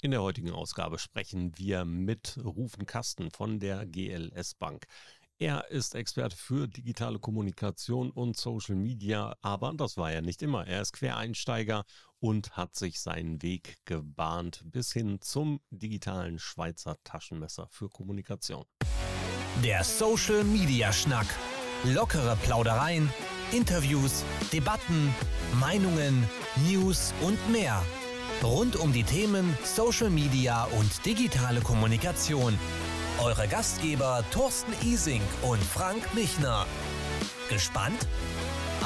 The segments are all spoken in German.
In der heutigen Ausgabe sprechen wir mit Rufen Kasten von der GLS Bank. Er ist Experte für digitale Kommunikation und Social Media, aber das war er nicht immer. Er ist Quereinsteiger und hat sich seinen Weg gebahnt bis hin zum digitalen Schweizer Taschenmesser für Kommunikation. Der Social Media Schnack. Lockere Plaudereien, Interviews, Debatten, Meinungen, News und mehr. Rund um die Themen Social Media und digitale Kommunikation. Eure Gastgeber Thorsten Ising und Frank Michner. Gespannt?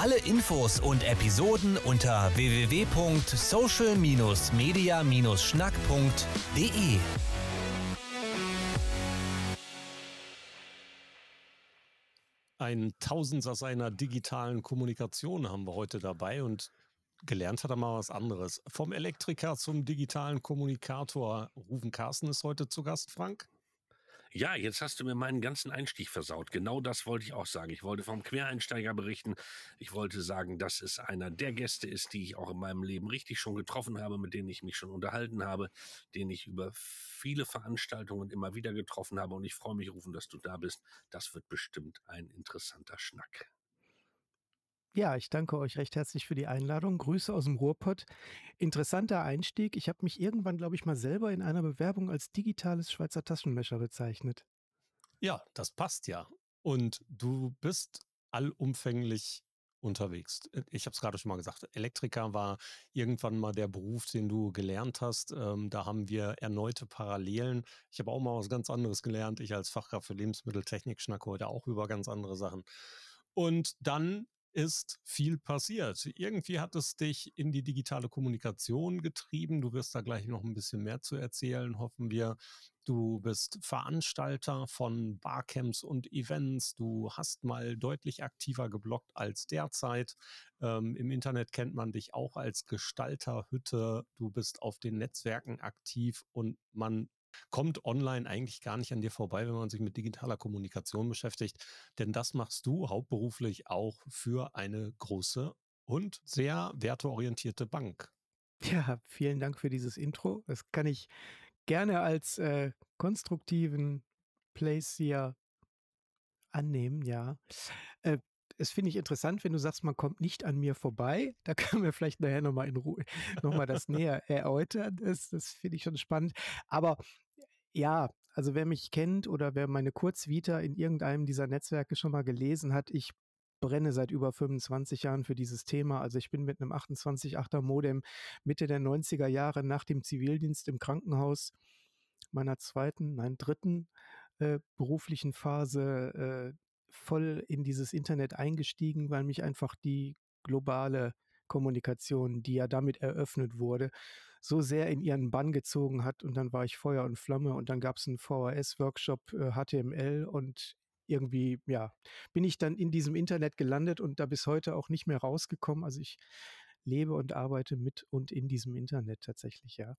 Alle Infos und Episoden unter www.social-media-schnack.de. Ein Tausendsatz seiner digitalen Kommunikation haben wir heute dabei und gelernt hat er mal was anderes. Vom Elektriker zum digitalen Kommunikator. Rufen Carsten ist heute zu Gast, Frank. Ja, jetzt hast du mir meinen ganzen Einstieg versaut. Genau das wollte ich auch sagen. Ich wollte vom Quereinsteiger berichten. Ich wollte sagen, dass es einer der Gäste ist, die ich auch in meinem Leben richtig schon getroffen habe, mit denen ich mich schon unterhalten habe, den ich über viele Veranstaltungen immer wieder getroffen habe. Und ich freue mich, Rufen, dass du da bist. Das wird bestimmt ein interessanter Schnack. Ja, ich danke euch recht herzlich für die Einladung. Grüße aus dem Ruhrpott. Interessanter Einstieg. Ich habe mich irgendwann, glaube ich, mal selber in einer Bewerbung als digitales Schweizer Taschenmesser bezeichnet. Ja, das passt ja. Und du bist allumfänglich unterwegs. Ich habe es gerade schon mal gesagt, Elektriker war irgendwann mal der Beruf, den du gelernt hast. Ähm, da haben wir erneute Parallelen. Ich habe auch mal was ganz anderes gelernt. Ich als Fachkraft für Lebensmitteltechnik schnacke heute auch über ganz andere Sachen. Und dann ist viel passiert. Irgendwie hat es dich in die digitale Kommunikation getrieben. Du wirst da gleich noch ein bisschen mehr zu erzählen, hoffen wir. Du bist Veranstalter von Barcamps und Events. Du hast mal deutlich aktiver geblockt als derzeit. Ähm, Im Internet kennt man dich auch als Gestalterhütte. Du bist auf den Netzwerken aktiv und man kommt online eigentlich gar nicht an dir vorbei, wenn man sich mit digitaler Kommunikation beschäftigt. Denn das machst du hauptberuflich auch für eine große und sehr werteorientierte Bank. Ja, vielen Dank für dieses Intro. Das kann ich gerne als äh, konstruktiven Place hier annehmen, ja. Äh, es finde ich interessant, wenn du sagst, man kommt nicht an mir vorbei. Da können wir vielleicht nachher nochmal in Ruhe nochmal das näher erläutern. Das, das finde ich schon spannend. Aber ja, also wer mich kennt oder wer meine Kurzvita in irgendeinem dieser Netzwerke schon mal gelesen hat, ich brenne seit über 25 Jahren für dieses Thema. Also ich bin mit einem 28.8er Modem Mitte der 90er Jahre nach dem Zivildienst im Krankenhaus meiner zweiten, nein, dritten äh, beruflichen Phase äh, voll in dieses Internet eingestiegen, weil mich einfach die globale Kommunikation, die ja damit eröffnet wurde, so sehr in ihren Bann gezogen hat. Und dann war ich Feuer und Flamme und dann gab es einen VHS-Workshop äh, HTML und irgendwie, ja, bin ich dann in diesem Internet gelandet und da bis heute auch nicht mehr rausgekommen. Also ich lebe und arbeite mit und in diesem Internet tatsächlich, ja.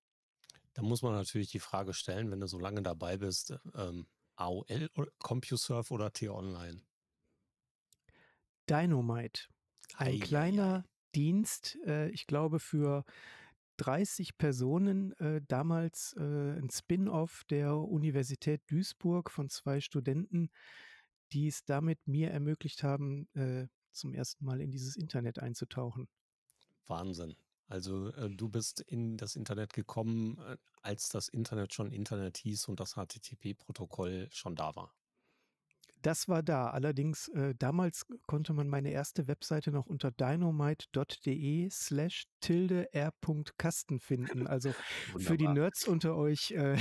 Da muss man natürlich die Frage stellen, wenn du so lange dabei bist, ähm, AOL, CompuServe oder T-Online? Dynamite. Ein ei, kleiner ei. Dienst, äh, ich glaube für 30 Personen, äh, damals äh, ein Spin-off der Universität Duisburg von zwei Studenten, die es damit mir ermöglicht haben, äh, zum ersten Mal in dieses Internet einzutauchen. Wahnsinn. Also äh, du bist in das Internet gekommen, äh, als das Internet schon Internet hieß und das HTTP-Protokoll schon da war. Das war da. Allerdings, äh, damals konnte man meine erste Webseite noch unter dynamite.de slash tilde r.kasten finden. Also für die Nerds unter euch äh,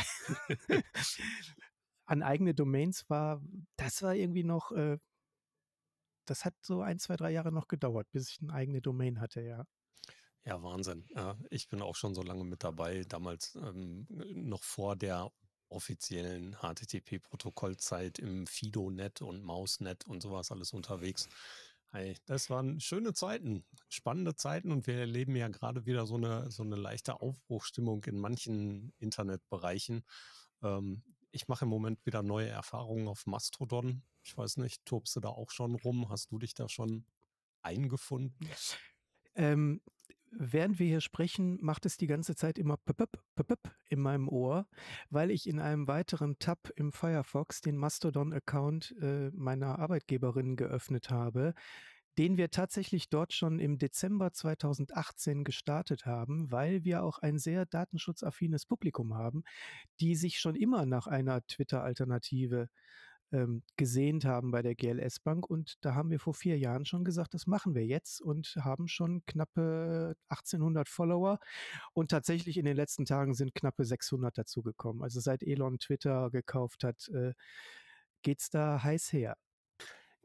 an eigene Domains war, das war irgendwie noch, äh, das hat so ein, zwei, drei Jahre noch gedauert, bis ich eine eigene Domain hatte, ja. Ja, Wahnsinn. Ich bin auch schon so lange mit dabei, damals ähm, noch vor der offiziellen HTTP-Protokollzeit im Fido-Net und Maus-Net und sowas alles unterwegs. Hey, das waren schöne Zeiten, spannende Zeiten und wir erleben ja gerade wieder so eine, so eine leichte Aufbruchstimmung in manchen Internetbereichen. Ähm, ich mache im Moment wieder neue Erfahrungen auf Mastodon. Ich weiß nicht, tobst du da auch schon rum? Hast du dich da schon eingefunden? Ähm, während wir hier sprechen, macht es die ganze Zeit immer pöpöp, pöpöp in meinem Ohr, weil ich in einem weiteren Tab im Firefox den Mastodon-Account äh, meiner Arbeitgeberin geöffnet habe, den wir tatsächlich dort schon im Dezember 2018 gestartet haben, weil wir auch ein sehr datenschutzaffines Publikum haben, die sich schon immer nach einer Twitter-Alternative ähm, gesehnt haben bei der GLS Bank. Und da haben wir vor vier Jahren schon gesagt, das machen wir jetzt und haben schon knappe 1800 Follower. Und tatsächlich in den letzten Tagen sind knappe 600 dazugekommen. Also seit Elon Twitter gekauft hat, äh, es da heiß her.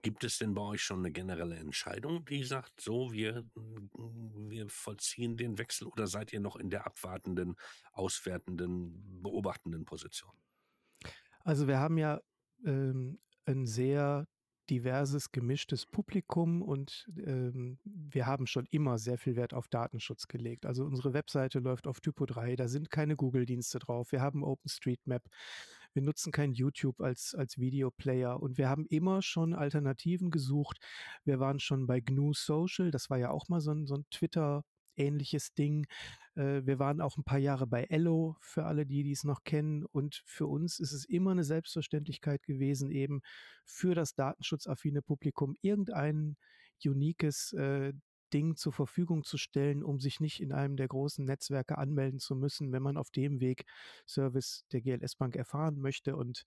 Gibt es denn bei euch schon eine generelle Entscheidung, die sagt, so, wir, wir vollziehen den Wechsel oder seid ihr noch in der abwartenden, auswertenden, beobachtenden Position? Also wir haben ja ähm, ein sehr diverses, gemischtes Publikum und ähm, wir haben schon immer sehr viel Wert auf Datenschutz gelegt. Also unsere Webseite läuft auf Typo 3, da sind keine Google-Dienste drauf. Wir haben OpenStreetMap, wir nutzen kein YouTube als, als Videoplayer und wir haben immer schon Alternativen gesucht. Wir waren schon bei GNU Social, das war ja auch mal so ein, so ein Twitter- ähnliches Ding. Äh, wir waren auch ein paar Jahre bei Ello, für alle, die es noch kennen. Und für uns ist es immer eine Selbstverständlichkeit gewesen, eben für das datenschutzaffine Publikum irgendein uniques äh, Ding zur Verfügung zu stellen, um sich nicht in einem der großen Netzwerke anmelden zu müssen, wenn man auf dem Weg Service der GLS Bank erfahren möchte. Und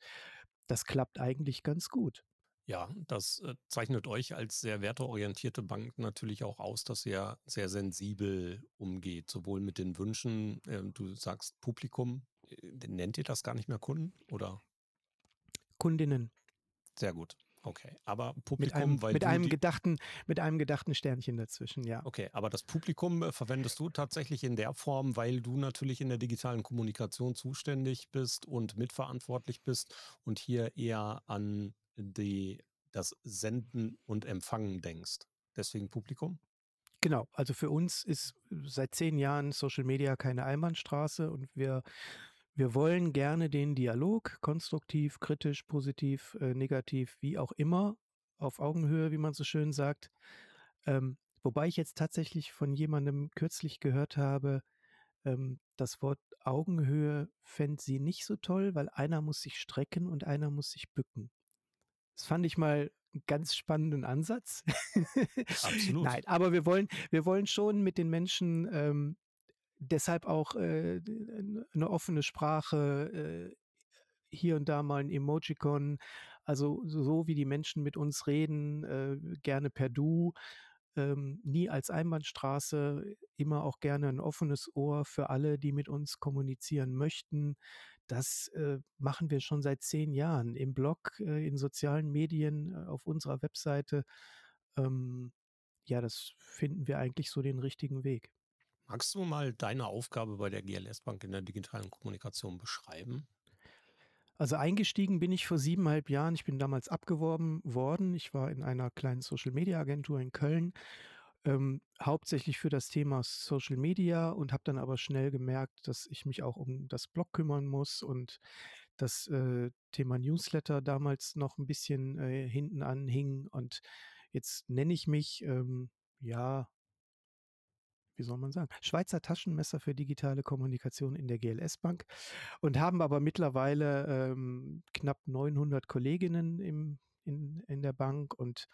das klappt eigentlich ganz gut. Ja, das äh, zeichnet euch als sehr werteorientierte Bank natürlich auch aus, dass ihr sehr sensibel umgeht, sowohl mit den Wünschen, äh, du sagst Publikum, äh, nennt ihr das gar nicht mehr Kunden oder? Kundinnen. Sehr gut. Okay, aber Publikum, mit einem, weil mit einem gedachten, mit einem gedachten Sternchen dazwischen, ja. Okay, aber das Publikum äh, verwendest du tatsächlich in der Form, weil du natürlich in der digitalen Kommunikation zuständig bist und mitverantwortlich bist und hier eher an die, das Senden und Empfangen denkst. Deswegen Publikum? Genau, also für uns ist seit zehn Jahren Social Media keine Einbahnstraße und wir, wir wollen gerne den Dialog, konstruktiv, kritisch, positiv, äh, negativ, wie auch immer, auf Augenhöhe, wie man so schön sagt. Ähm, wobei ich jetzt tatsächlich von jemandem kürzlich gehört habe, ähm, das Wort Augenhöhe fände sie nicht so toll, weil einer muss sich strecken und einer muss sich bücken. Das fand ich mal einen ganz spannenden Ansatz. Absolut. Nein, aber wir wollen, wir wollen schon mit den Menschen ähm, deshalb auch äh, eine offene Sprache, äh, hier und da mal ein Emojicon, also so wie die Menschen mit uns reden, äh, gerne per Du, ähm, nie als Einbahnstraße, immer auch gerne ein offenes Ohr für alle, die mit uns kommunizieren möchten. Das äh, machen wir schon seit zehn Jahren im Blog, äh, in sozialen Medien, äh, auf unserer Webseite. Ähm, ja, das finden wir eigentlich so den richtigen Weg. Magst du mal deine Aufgabe bei der GLS Bank in der digitalen Kommunikation beschreiben? Also eingestiegen bin ich vor siebeneinhalb Jahren. Ich bin damals abgeworben worden. Ich war in einer kleinen Social-Media-Agentur in Köln ähm, hauptsächlich für das Thema Social Media und habe dann aber schnell gemerkt, dass ich mich auch um das Blog kümmern muss und das äh, Thema Newsletter damals noch ein bisschen äh, hinten anhing. Und jetzt nenne ich mich, ähm, ja, wie soll man sagen, Schweizer Taschenmesser für digitale Kommunikation in der GLS Bank und haben aber mittlerweile ähm, knapp 900 Kolleginnen im, in, in der Bank und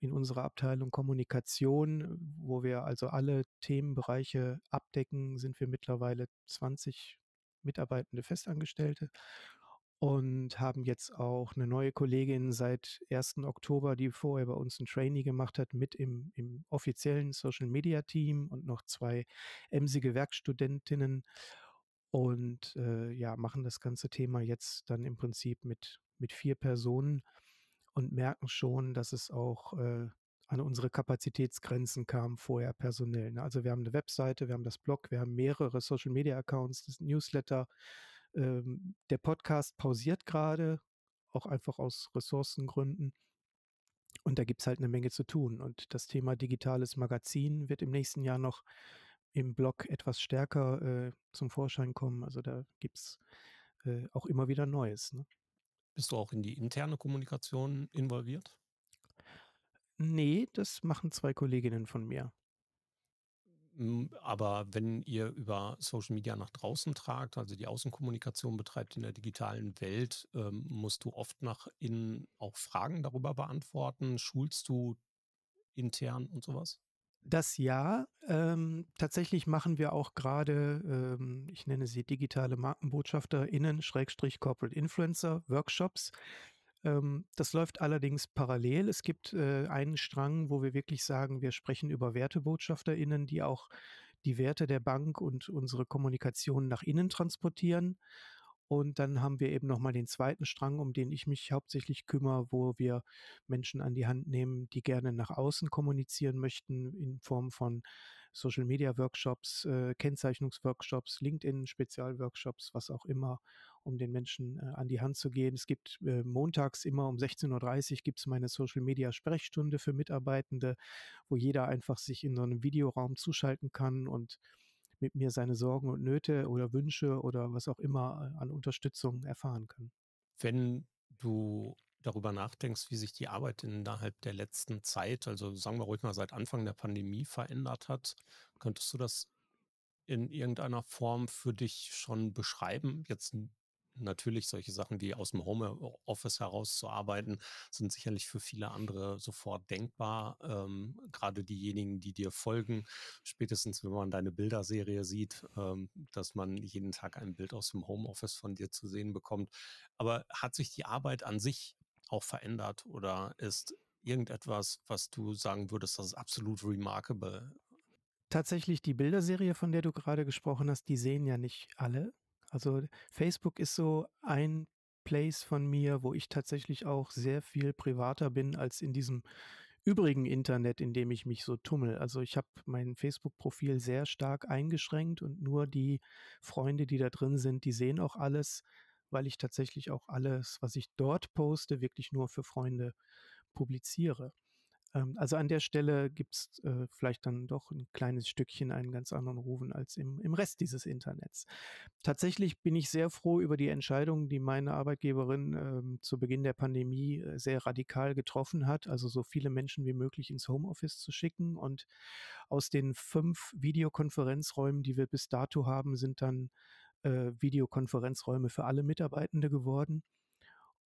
in unserer Abteilung Kommunikation, wo wir also alle Themenbereiche abdecken, sind wir mittlerweile 20 mitarbeitende Festangestellte und haben jetzt auch eine neue Kollegin seit 1. Oktober, die vorher bei uns ein Trainee gemacht hat, mit im, im offiziellen Social Media Team und noch zwei emsige Werkstudentinnen und äh, ja, machen das ganze Thema jetzt dann im Prinzip mit, mit vier Personen und merken schon, dass es auch äh, an unsere Kapazitätsgrenzen kam vorher personell. Ne? Also wir haben eine Webseite, wir haben das Blog, wir haben mehrere Social-Media-Accounts, das Newsletter. Ähm, der Podcast pausiert gerade, auch einfach aus Ressourcengründen. Und da gibt es halt eine Menge zu tun. Und das Thema digitales Magazin wird im nächsten Jahr noch im Blog etwas stärker äh, zum Vorschein kommen. Also da gibt es äh, auch immer wieder Neues. Ne? Bist du auch in die interne Kommunikation involviert? Nee, das machen zwei Kolleginnen von mir. Hm, aber wenn ihr über Social Media nach draußen tragt, also die Außenkommunikation betreibt in der digitalen Welt, ähm, musst du oft nach innen auch Fragen darüber beantworten? Schulst du intern und sowas? Das ja. Ähm, tatsächlich machen wir auch gerade, ähm, ich nenne sie digitale MarkenbotschafterInnen, Schrägstrich Corporate Influencer Workshops. Ähm, das läuft allerdings parallel. Es gibt äh, einen Strang, wo wir wirklich sagen, wir sprechen über WertebotschafterInnen, die auch die Werte der Bank und unsere Kommunikation nach innen transportieren. Und dann haben wir eben nochmal den zweiten Strang, um den ich mich hauptsächlich kümmere, wo wir Menschen an die Hand nehmen, die gerne nach außen kommunizieren möchten in Form von Social Media Workshops, äh, Kennzeichnungsworkshops, LinkedIn Spezialworkshops, was auch immer, um den Menschen äh, an die Hand zu gehen. Es gibt äh, montags immer um 16.30 Uhr gibt es meine Social Media Sprechstunde für Mitarbeitende, wo jeder einfach sich in so einem Videoraum zuschalten kann und mit mir seine Sorgen und Nöte oder Wünsche oder was auch immer äh, an Unterstützung erfahren kann. Wenn du darüber nachdenkst, wie sich die Arbeit innerhalb der letzten Zeit, also sagen wir ruhig mal seit Anfang der Pandemie verändert hat, könntest du das in irgendeiner Form für dich schon beschreiben? Jetzt natürlich solche Sachen wie aus dem Homeoffice heraus zu arbeiten, sind sicherlich für viele andere sofort denkbar. Ähm, gerade diejenigen, die dir folgen, spätestens wenn man deine Bilderserie sieht, ähm, dass man jeden Tag ein Bild aus dem Homeoffice von dir zu sehen bekommt. Aber hat sich die Arbeit an sich auch verändert oder ist irgendetwas, was du sagen würdest, das ist absolut remarkable? Tatsächlich die Bilderserie, von der du gerade gesprochen hast, die sehen ja nicht alle. Also Facebook ist so ein Place von mir, wo ich tatsächlich auch sehr viel privater bin als in diesem übrigen Internet, in dem ich mich so tummel. Also ich habe mein Facebook-Profil sehr stark eingeschränkt und nur die Freunde, die da drin sind, die sehen auch alles, weil ich tatsächlich auch alles, was ich dort poste, wirklich nur für Freunde publiziere. Ähm, also an der Stelle gibt es äh, vielleicht dann doch ein kleines Stückchen einen ganz anderen Rufen als im, im Rest dieses Internets. Tatsächlich bin ich sehr froh über die Entscheidung, die meine Arbeitgeberin ähm, zu Beginn der Pandemie äh, sehr radikal getroffen hat, also so viele Menschen wie möglich ins Homeoffice zu schicken. Und aus den fünf Videokonferenzräumen, die wir bis dato haben, sind dann äh, Videokonferenzräume für alle Mitarbeitende geworden.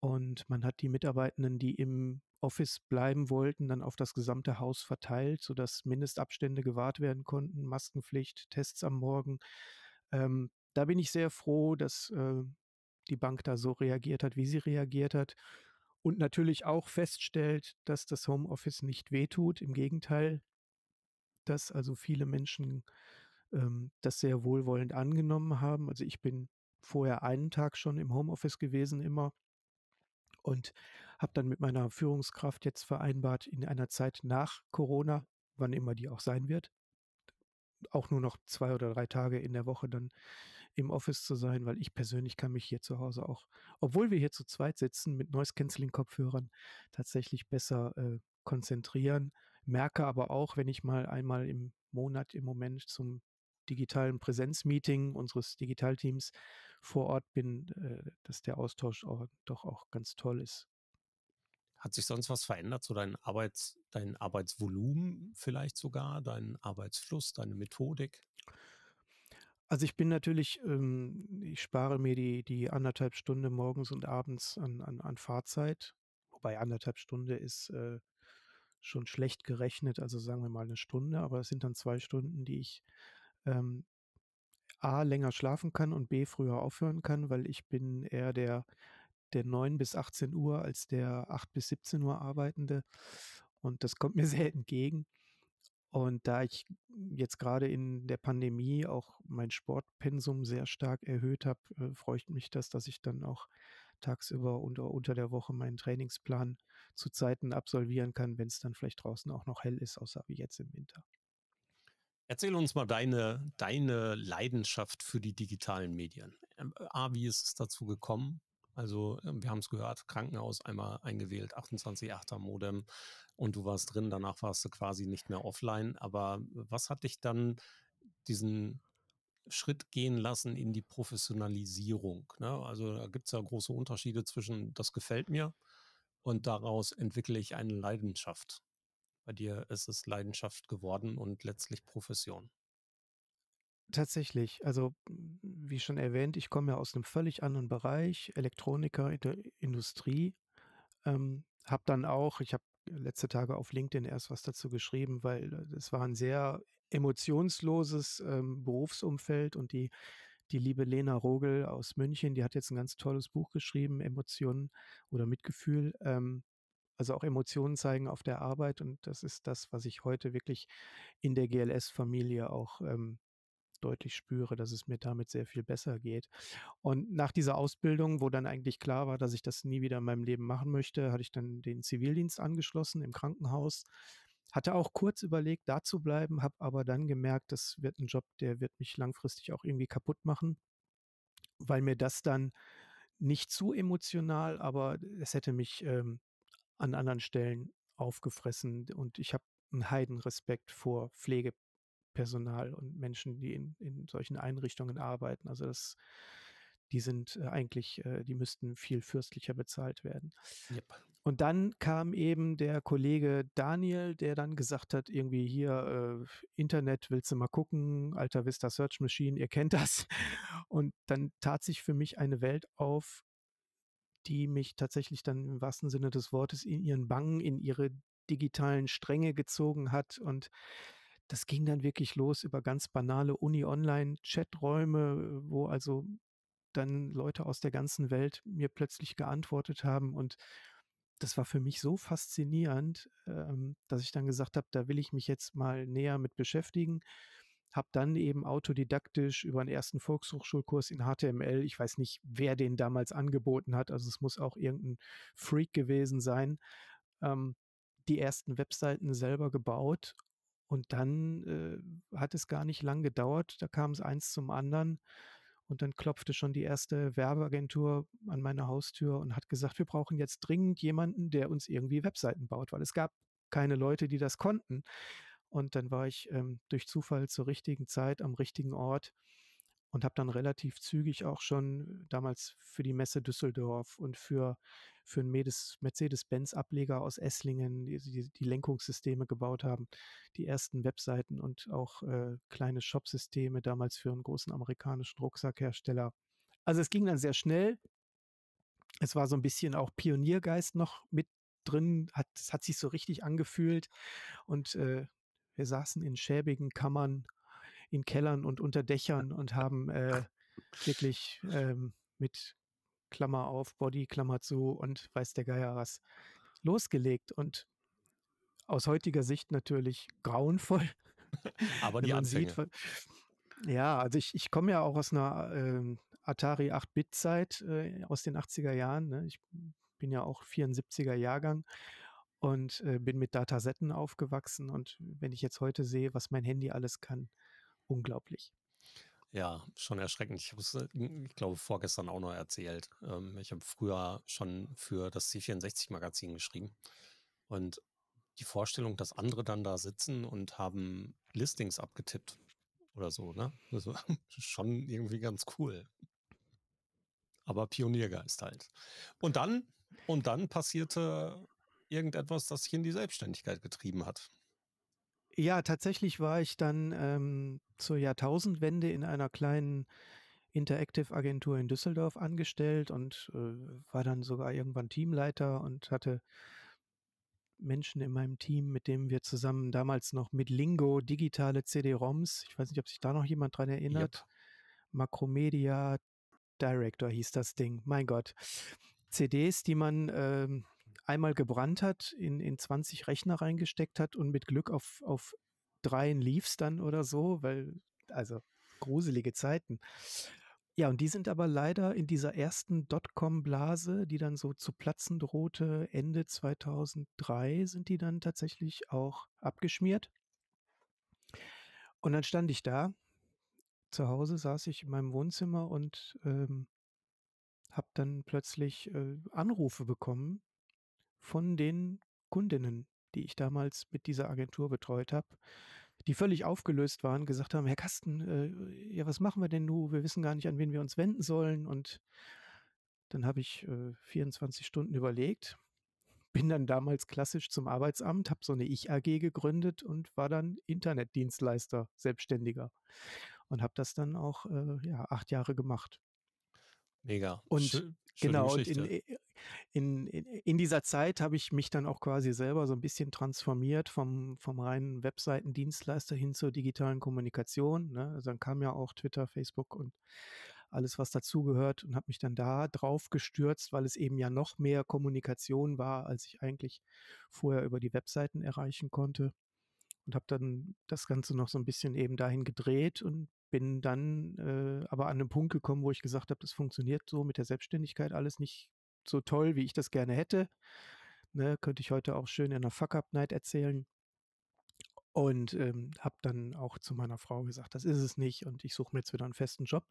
Und man hat die Mitarbeitenden, die im Office bleiben wollten, dann auf das gesamte Haus verteilt, sodass Mindestabstände gewahrt werden konnten, Maskenpflicht, Tests am Morgen. Ähm, da bin ich sehr froh, dass äh, die Bank da so reagiert hat, wie sie reagiert hat. Und natürlich auch feststellt, dass das Homeoffice nicht wehtut. Im Gegenteil, dass also viele Menschen ähm, das sehr wohlwollend angenommen haben. Also ich bin vorher einen Tag schon im Homeoffice gewesen, immer und habe dann mit meiner Führungskraft jetzt vereinbart, in einer Zeit nach Corona, wann immer die auch sein wird, auch nur noch zwei oder drei Tage in der Woche dann im Office zu sein, weil ich persönlich kann mich hier zu Hause auch, obwohl wir hier zu zweit sitzen mit Noise-Canceling-Kopfhörern, tatsächlich besser äh, konzentrieren. Merke aber auch, wenn ich mal einmal im Monat im Moment zum digitalen Präsenzmeeting unseres Digitalteams vor Ort bin, äh, dass der Austausch auch, doch auch ganz toll ist. Hat sich sonst was verändert, so dein Arbeits, dein Arbeitsvolumen vielleicht sogar, dein Arbeitsfluss, deine Methodik? Also ich bin natürlich, ähm, ich spare mir die, die anderthalb Stunde morgens und abends an, an, an Fahrzeit, wobei anderthalb Stunde ist äh, schon schlecht gerechnet, also sagen wir mal eine Stunde, aber es sind dann zwei Stunden, die ich ähm, A, länger schlafen kann und B, früher aufhören kann, weil ich bin eher der, der 9 bis 18 Uhr als der 8 bis 17 Uhr Arbeitende. Und das kommt mir sehr entgegen. Und da ich jetzt gerade in der Pandemie auch mein Sportpensum sehr stark erhöht habe, äh, freut mich das, dass ich dann auch tagsüber und unter der Woche meinen Trainingsplan zu Zeiten absolvieren kann, wenn es dann vielleicht draußen auch noch hell ist, außer wie jetzt im Winter. Erzähl uns mal deine, deine Leidenschaft für die digitalen Medien. Ähm, A, wie ist es dazu gekommen? Also, ähm, wir haben es gehört, Krankenhaus einmal eingewählt, 28.8er Modem und du warst drin, danach warst du quasi nicht mehr offline. Aber was hat dich dann diesen Schritt gehen lassen in die Professionalisierung? Ne? Also, da gibt es ja große Unterschiede zwischen, das gefällt mir und daraus entwickle ich eine Leidenschaft. Bei dir ist es Leidenschaft geworden und letztlich Profession. Tatsächlich. Also, wie schon erwähnt, ich komme ja aus einem völlig anderen Bereich, Elektroniker in der Industrie. Ähm, habe dann auch ich habe letzte Tage auf LinkedIn erst was dazu geschrieben, weil, äh, es war ein sehr emotionsloses, ähm, Berufsumfeld und die die liebe Lena Rogel aus München, die hat jetzt ein ganz tolles Buch geschrieben, „Emotionen oder Mitgefühl“, ähm, also auch Emotionen zeigen auf der Arbeit und das ist das, was ich heute wirklich in der GLS-Familie auch, ähm, deutlich spüre, dass es mir damit sehr viel besser geht. Und nach dieser Ausbildung, wo dann eigentlich klar war, dass ich das nie wieder in meinem Leben machen möchte, hatte ich dann den Zivildienst angeschlossen im Krankenhaus. Hatte auch kurz überlegt, da zu bleiben, habe aber dann gemerkt, das wird ein Job, der wird mich langfristig auch irgendwie kaputt machen, weil mir das dann nicht zu emotional, aber es hätte mich ähm, an anderen Stellen aufgefressen und ich habe einen Heidenrespekt vor Pflegepersonal und Menschen, die in, in solchen Einrichtungen arbeiten. Also das, die sind äh, eigentlich, äh, die müssten viel fürstlicher bezahlt werden. Yep. Und dann kam eben der Kollege Daniel, der dann gesagt hat, irgendwie hier äh, Internet, willst du mal gucken, Alta Vista Search Machine, ihr kennt das. Und dann tat sich für mich eine Welt auf, die mich tatsächlich dann im wahrsten Sinne des Wortes in ihren Bangen, in ihre digitalen Stränge gezogen hat. Und das ging dann wirklich los über ganz banale Uni-Online-Chaträume, wo also dann Leute aus der ganzen Welt mir plötzlich geantwortet haben und das war für mich so faszinierend, ähm, dass ich dann gesagt habe, da will ich mich jetzt mal näher mit beschäftigen. Habe dann eben autodidaktisch über einen ersten Volkshochschulkurs in HTML, ich weiß nicht, wer den damals angeboten hat, also es muss auch irgendein Freak gewesen sein, ähm, die ersten Webseiten selber gebaut. Und dann äh, hat es gar nicht lang gedauert, da kam es eins zum anderen. Und dann klopfte schon die erste Werbeagentur an meine Haustür und hat gesagt, wir brauchen jetzt dringend jemanden, der uns irgendwie Webseiten baut, weil es gab keine Leute, die das konnten. Und dann war ich ähm, durch Zufall zur richtigen Zeit am richtigen Ort und habe dann relativ zügig auch schon damals für die Messe Düsseldorf und für, für einen Mercedes-Benz-Ableger aus Esslingen, die, die, die, Lenkungssysteme gebaut haben, die ersten Webseiten und auch äh, kleine Shopsysteme damals für einen großen amerikanischen Rucksackhersteller. Also es ging dann sehr schnell. Es war so ein bisschen auch Pioniergeist noch mit drin, hat, es hat sich so richtig angefühlt und äh, wir saßen in schäbigen Kammern in Kellern und unter Dächern und haben äh, wirklich ähm, mit Klammer auf, Body, Klammer zu und weiß der Geier was losgelegt. Und aus heutiger Sicht natürlich grauenvoll. Aber die Anfänge. Sieht, ja, also ich, ich komme ja auch aus einer äh, Atari 8-Bit-Zeit äh, aus den 80er Jahren. Ne? Ich bin ja auch 74er Jahrgang und äh, bin mit Datasetten aufgewachsen. Und wenn ich jetzt heute sehe, was mein Handy alles kann, unglaublich. Ja, schon erschreckend. Ich äh, ich glaube, vorgestern auch noch erzählt. Ähm, ich habe früher schon für das C64-Magazin geschrieben. Und die Vorstellung, dass andere dann da sitzen und haben Listings abgetippt oder so, ne? Das war schon irgendwie ganz cool. Aber Pioniergeist halt. Und dann, und dann passierte irgendetwas, das sich in die Selbstständigkeit getrieben hat. Ja, tatsächlich war ich dann ähm, zur Jahrtausendwende in einer kleinen Interactive-Agentur in Düsseldorf angestellt und äh, war dann sogar irgendwann Teamleiter und hatte Menschen in meinem Team, mit denen wir zusammen damals noch mit Lingo digitale CD-ROMs, ich weiß nicht, ob sich da noch jemand dran erinnert, yep. Macromedia Director hieß das Ding, mein Gott. CDs, die man ähm, einmal gebrannt hat, in, in 20 Rechner reingesteckt hat und mit Glück auf, auf dreien lief's dann oder so, weil, also gruselige Zeiten. Ja, und die sind aber leider in dieser ersten Dotcom-Blase, die dann so zu platzen drohte, Ende 2003 sind die dann tatsächlich auch abgeschmiert. Und dann stand ich da, zu Hause saß ich in meinem Wohnzimmer und ähm, habe dann plötzlich äh, Anrufe bekommen von den Kundinnen, die ich damals mit dieser Agentur betreut habe, die völlig aufgelöst waren, gesagt haben, Herr Kasten, äh, ja, was machen wir denn nun? Wir wissen gar nicht, an wen wir uns wenden sollen. Und dann habe ich äh, 24 Stunden überlegt, bin dann damals klassisch zum Arbeitsamt, habe so eine Ich-AG gegründet und war dann Internetdienstleister, Selbstständiger. und habe das dann auch äh, ja, acht Jahre gemacht. Mega. Und genau, und in, in, in, dieser Zeit habe ich mich dann auch quasi selber so ein bisschen transformiert vom, vom reinen Webseitendienstleister hin zur digitalen Kommunikation. Ne? Also dann kam ja auch Twitter, Facebook und alles, was dazugehört und habe mich dann da drauf gestürzt, weil es eben ja noch mehr Kommunikation war, als ich eigentlich vorher über die Webseiten erreichen konnte. Und habe dann das Ganze noch so ein bisschen eben dahin gedreht und bin dann äh, aber an einen Punkt gekommen, wo ich gesagt habe, das funktioniert so mit der Selbstständigkeit alles nicht so toll, wie ich das gerne hätte. Ne, könnte ich heute auch schön in einer Fuck-Up-Night erzählen. Und ähm, habe dann auch zu meiner Frau gesagt, das ist es nicht und ich suche mir jetzt wieder einen festen Job.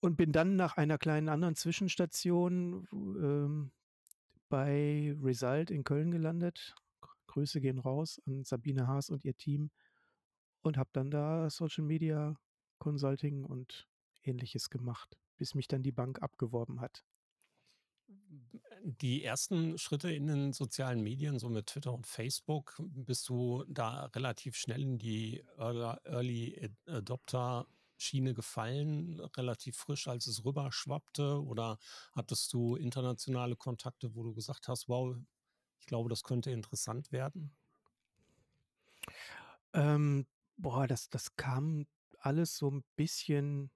Und bin dann nach einer kleinen anderen Zwischenstation ähm, bei Result in Köln gelandet. Grüße gehen raus an Sabine Haas und ihr Team und habe dann da Social Media Consulting und ähnliches gemacht, bis mich dann die Bank abgeworben hat. Die ersten Schritte in den sozialen Medien, so mit Twitter und Facebook, bist du da relativ schnell in die Early Adopter Schiene gefallen, relativ frisch, als es rüberschwappte? Oder hattest du internationale Kontakte, wo du gesagt hast, wow, ich glaube, das könnte interessant werden? Ähm, boah, das, das kam alles so ein bisschen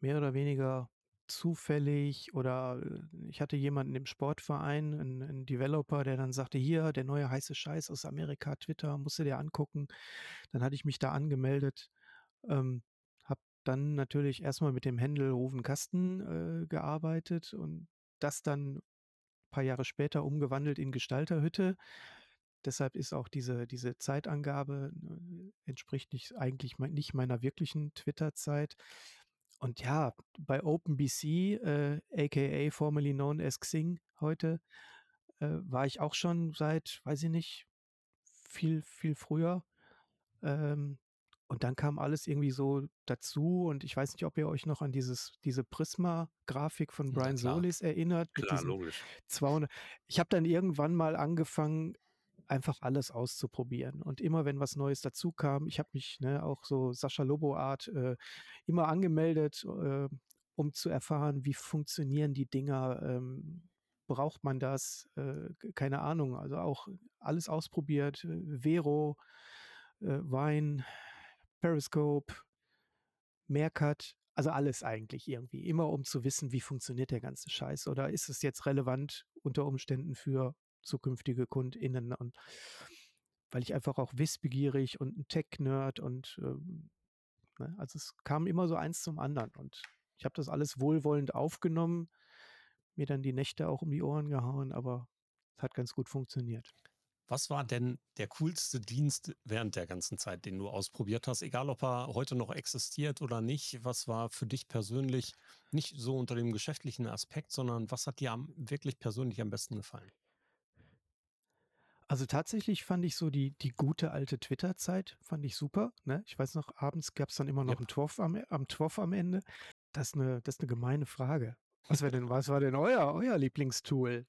mehr oder weniger zufällig oder äh, ich hatte jemanden im Sportverein, einen, einen Developer, der dann sagte, hier, der neue heiße Scheiß aus Amerika, Twitter, musst du dir angucken. Dann hatte ich mich da angemeldet, ähm, habe dann natürlich erstmal mit dem Händel Rufen äh, gearbeitet und das dann ein paar Jahre später umgewandelt in Gestalterhütte. Deshalb ist auch diese, diese Zeitangabe äh, entspricht nicht eigentlich mein, nicht meiner wirklichen Twitter-Zeit. Und ja, bei OpenBC, äh, aka formerly known as Xing heute, äh, war ich auch schon seit, weiß ich nicht, viel, viel früher. Ähm, und dann kam alles irgendwie so dazu und ich weiß nicht, ob ihr euch noch an dieses, diese Prisma-Grafik von Brian ja, Solis erinnert. Klar, logisch. 200. Ich habe dann irgendwann mal angefangen, einfach alles auszuprobieren. Und immer wenn was Neues dazu kam, ich habe mich ne, auch so Sascha Lobo-Art äh, immer angemeldet, äh, um zu erfahren, wie funktionieren die Dinger, ähm, braucht man das, äh, keine Ahnung, also auch alles ausprobiert, äh, Vero, äh, Wein, Periscope, Meerkat, also alles eigentlich irgendwie, immer um zu wissen, wie funktioniert der ganze Scheiß oder ist es jetzt relevant unter Umständen für zukünftige KundInnen und weil ich einfach auch wissbegierig und ein Tech-Nerd und ähm, ne, also es kam immer so eins zum anderen und ich habe das alles wohlwollend aufgenommen, mir dann die Nächte auch um die Ohren gehauen, aber es hat ganz gut funktioniert. Was war denn der coolste Dienst während der ganzen Zeit, den du ausprobiert hast? Egal, ob er heute noch existiert oder nicht. Was war für dich persönlich nicht so unter dem geschäftlichen Aspekt, sondern was hat dir wirklich persönlich am besten gefallen? Also tatsächlich fand ich so die, die gute alte Twitter-Zeit, fand ich super. Ne? Ich weiß noch, abends gab es dann immer noch yep. einen Twoff am, am Twoff am Ende. Das ist eine, das ist eine gemeine Frage. Was war denn, was war denn euer, euer Lieblingstool?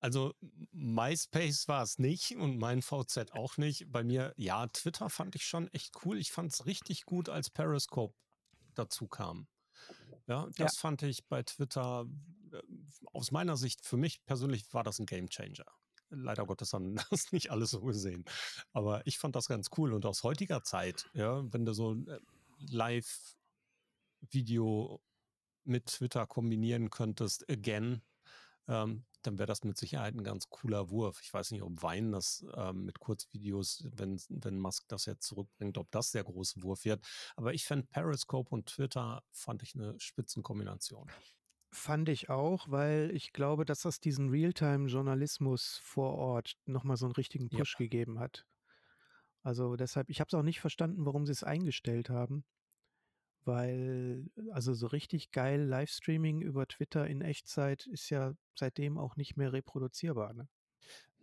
Also MySpace war es nicht und mein VZ auch nicht. Bei mir, ja, Twitter fand ich schon echt cool. Ich fand es richtig gut, als Periscope dazu kam. Ja, das ja. fand ich bei Twitter äh, aus meiner Sicht, für mich persönlich war das ein Game Changer leider Gottes haben das nicht alles so gesehen. Aber ich fand das ganz cool. Und aus heutiger Zeit, ja, wenn du so ein äh, Live-Video mit Twitter kombinieren könntest, again, ähm, dann wäre das mit Sicherheit ein ganz cooler Wurf. Ich weiß nicht, ob Wein das ähm, mit Kurzvideos, wenn, wenn Musk das jetzt zurückbringt, ob das der große Wurf wird. Aber ich fand Periscope und Twitter fand ich eine Spitzenkombination. Fand ich auch, weil ich glaube, dass das diesen Realtime-Journalismus vor Ort nochmal so einen richtigen Push ja. gegeben hat. Also deshalb, ich habe es auch nicht verstanden, warum sie es eingestellt haben. Weil, also so richtig geil Livestreaming über Twitter in Echtzeit ist ja seitdem auch nicht mehr reproduzierbar. Ne?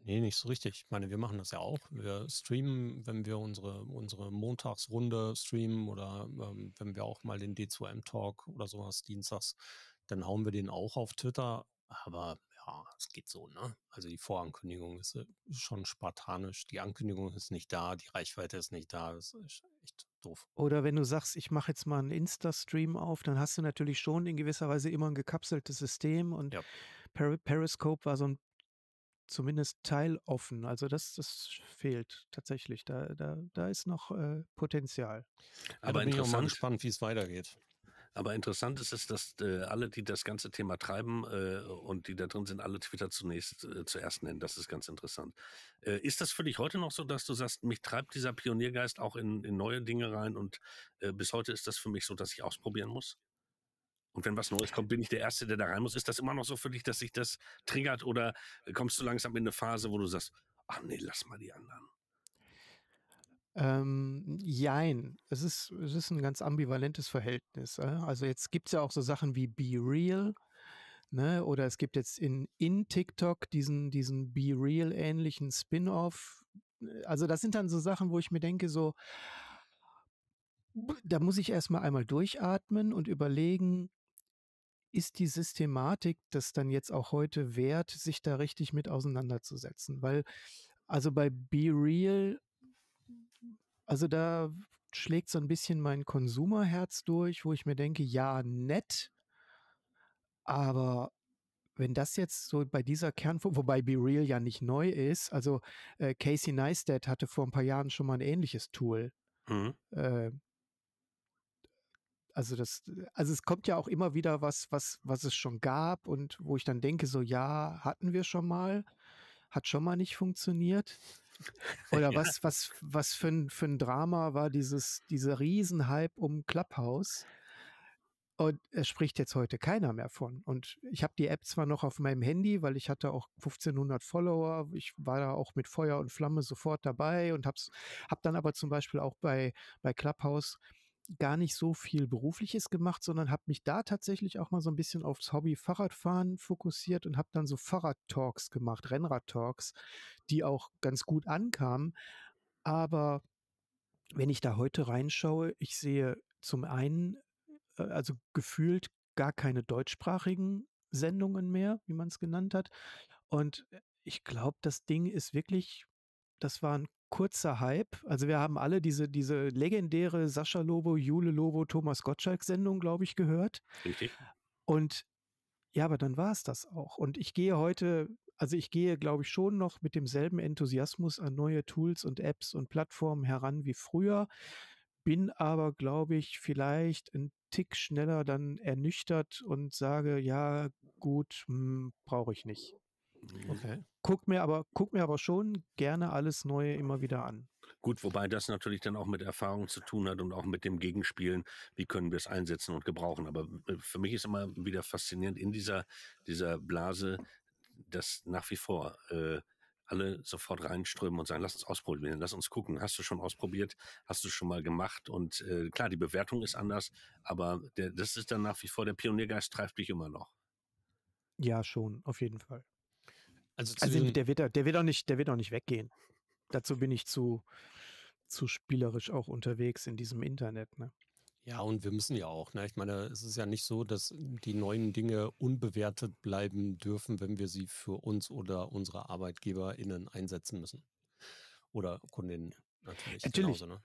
Nee, nicht so richtig. Ich meine, wir machen das ja auch. Wir streamen, wenn wir unsere, unsere Montagsrunde streamen oder ähm, wenn wir auch mal den D2M-Talk oder sowas dienstags dann hauen wir den auch auf Twitter. Aber ja, es geht so, ne? Also die Vorankündigung ist äh, schon spartanisch. Die Ankündigung ist nicht da, die Reichweite ist nicht da. Das ist echt doof. Oder wenn du sagst, ich mache jetzt mal einen Insta-Stream auf, dann hast du natürlich schon in gewisser Weise immer ein gekapseltes System und Ja. Peri Periscope war so ein zumindest teiloffen. Also das, das fehlt tatsächlich. Da, da, da ist noch äh, Potenzial. Aber da bin ich auch mal interessant, gespannt, wie es weitergeht. Aber interessant ist es, dass äh, alle, die das ganze Thema treiben äh, und die da drin sind, alle Twitter zunächst äh, zuerst nennen. Das ist ganz interessant. Äh, ist das für dich heute noch so, dass du sagst, mich treibt dieser Pioniergeist auch in, in neue Dinge rein und äh, bis heute ist das für mich so, dass ich ausprobieren muss? Und wenn was Neues kommt, bin ich der Erste, der da rein muss. Ist das immer noch so für dich, dass sich das triggert oder kommst du langsam in eine Phase, wo du sagst, ach nee, lass mal die anderen? Ähm, jein. Es ist, es ist ein ganz ambivalentes Verhältnis. äh. Also jetzt gibt es ja auch so Sachen wie Be Real, ne? Oder es gibt jetzt in, in TikTok diesen, diesen Be Real-ähnlichen Spin-off. Also das sind dann so Sachen, wo ich mir denke, so, da muss ich erstmal einmal durchatmen und überlegen, ist die Systematik das dann jetzt auch heute wert, sich da richtig mit auseinanderzusetzen? Weil, also bei Be Real, also da schlägt so ein bisschen mein Konsumerherz durch, wo ich mir denke, ja, nett, aber wenn das jetzt so bei dieser Kernform, wobei Be Real ja nicht neu ist, also äh, Casey Neistat hatte vor ein paar Jahren schon mal ein ähnliches Tool. Mhm. Äh, also das, also es kommt ja auch immer wieder was, was, was es schon gab und wo ich dann denke, so ja, hatten wir schon mal, hat schon mal nicht funktioniert. Oder Ja. was, was, was für ein, für ein Drama war dieses, dieser Riesenhype um Clubhouse. Und es spricht jetzt heute keiner mehr von. Und ich habe die App zwar noch auf meinem Handy, weil ich hatte auch 1500 Follower. Ich war da auch mit Feuer und Flamme sofort dabei und habe hab dann aber zum Beispiel auch bei, bei Clubhouse gar nicht so viel Berufliches gemacht, sondern habe mich da tatsächlich auch mal so ein bisschen aufs Hobby Fahrradfahren fokussiert und habe dann so Fahrradtalks gemacht, Rennradtalks, die auch ganz gut ankamen. Aber wenn ich da heute reinschaue, ich sehe zum einen, äh, also gefühlt gar keine deutschsprachigen Sendungen mehr, wie man es genannt hat. Und äh, ich glaube, das Ding ist wirklich, das war ein kurzer Hype. Also wir haben alle diese, diese legendäre Sascha Lobo, Jule Lobo, Thomas Gottschalk-Sendung, glaube ich, gehört. Richtig? Und ja, aber dann war es das auch. Und ich gehe heute, also ich gehe, glaube ich, schon noch mit demselben Enthusiasmus an neue Tools und Apps und Plattformen heran wie früher, bin aber, glaube ich, vielleicht ein Tick schneller dann ernüchtert und sage, ja, gut, hm, brauche ich nicht. Okay. Guck mir aber, guck mir aber schon gerne alles Neue immer wieder an. Gut, wobei das natürlich dann auch mit Erfahrung zu tun hat und auch mit dem Gegenspielen, wie können wir es einsetzen und gebrauchen. Aber äh, für mich ist immer wieder faszinierend in dieser, dieser Blase, dass nach wie vor äh, alle sofort reinströmen und sagen, lass uns ausprobieren, lass uns gucken. Hast du schon ausprobiert? Hast du schon mal gemacht? Und äh, klar, die Bewertung ist anders, aber der, das ist dann nach wie vor, der Pioniergeist treibt dich immer noch. Ja, schon, auf jeden Fall. Also, Also der wird, der wird auch nicht, der wird auch nicht weggehen. Dazu bin ich zu, zu spielerisch auch unterwegs in diesem Internet. Ne? Ja, und wir müssen ja auch. Ne? Ich meine, es ist ja nicht so, dass die neuen Dinge unbewertet bleiben dürfen, wenn wir sie für uns oder unsere ArbeitgeberInnen einsetzen müssen. Oder Kundinnen natürlich. Natürlich. Genauso, ne?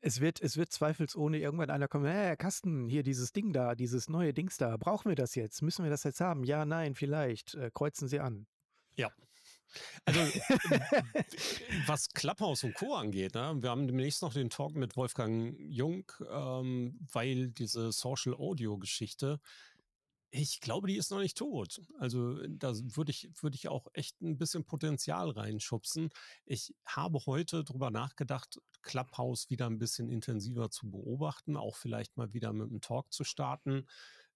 Es wird, es wird zweifelsohne irgendwann einer kommen, hey, Carsten, hier dieses Ding da, dieses neue Dings da, brauchen wir das jetzt? Müssen wir das jetzt haben? Ja, nein, vielleicht. Äh, kreuzen Sie an. Also, was Clubhouse und Co. angeht, ne? wir haben demnächst noch den Talk mit Wolfgang Jung, ähm, weil diese Social Audio Geschichte, ich glaube, die ist noch nicht tot. Also, da würde ich, würde ich auch echt ein bisschen Potenzial reinschubsen. Ich habe heute drüber nachgedacht, Clubhouse wieder ein bisschen intensiver zu beobachten, auch vielleicht mal wieder mit einem Talk zu starten.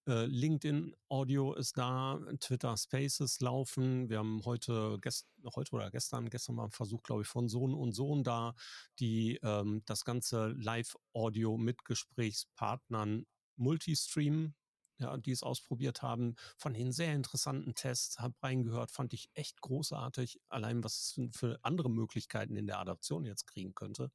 Äh, LinkedIn Audio ist da, Twitter Spaces laufen. Wir haben heute, gest, heute oder gestern, gestern mal einen Versuch, glaube ich, von Sohn und Sohn da, die ähm, das ganze Live-Audio mit Gesprächspartnern Multistream, ja, die es ausprobiert haben, von den sehr interessanten Tests, habe reingehört, fand ich echt großartig, allein was es für, für andere Möglichkeiten in der Adaption jetzt kriegen könnte.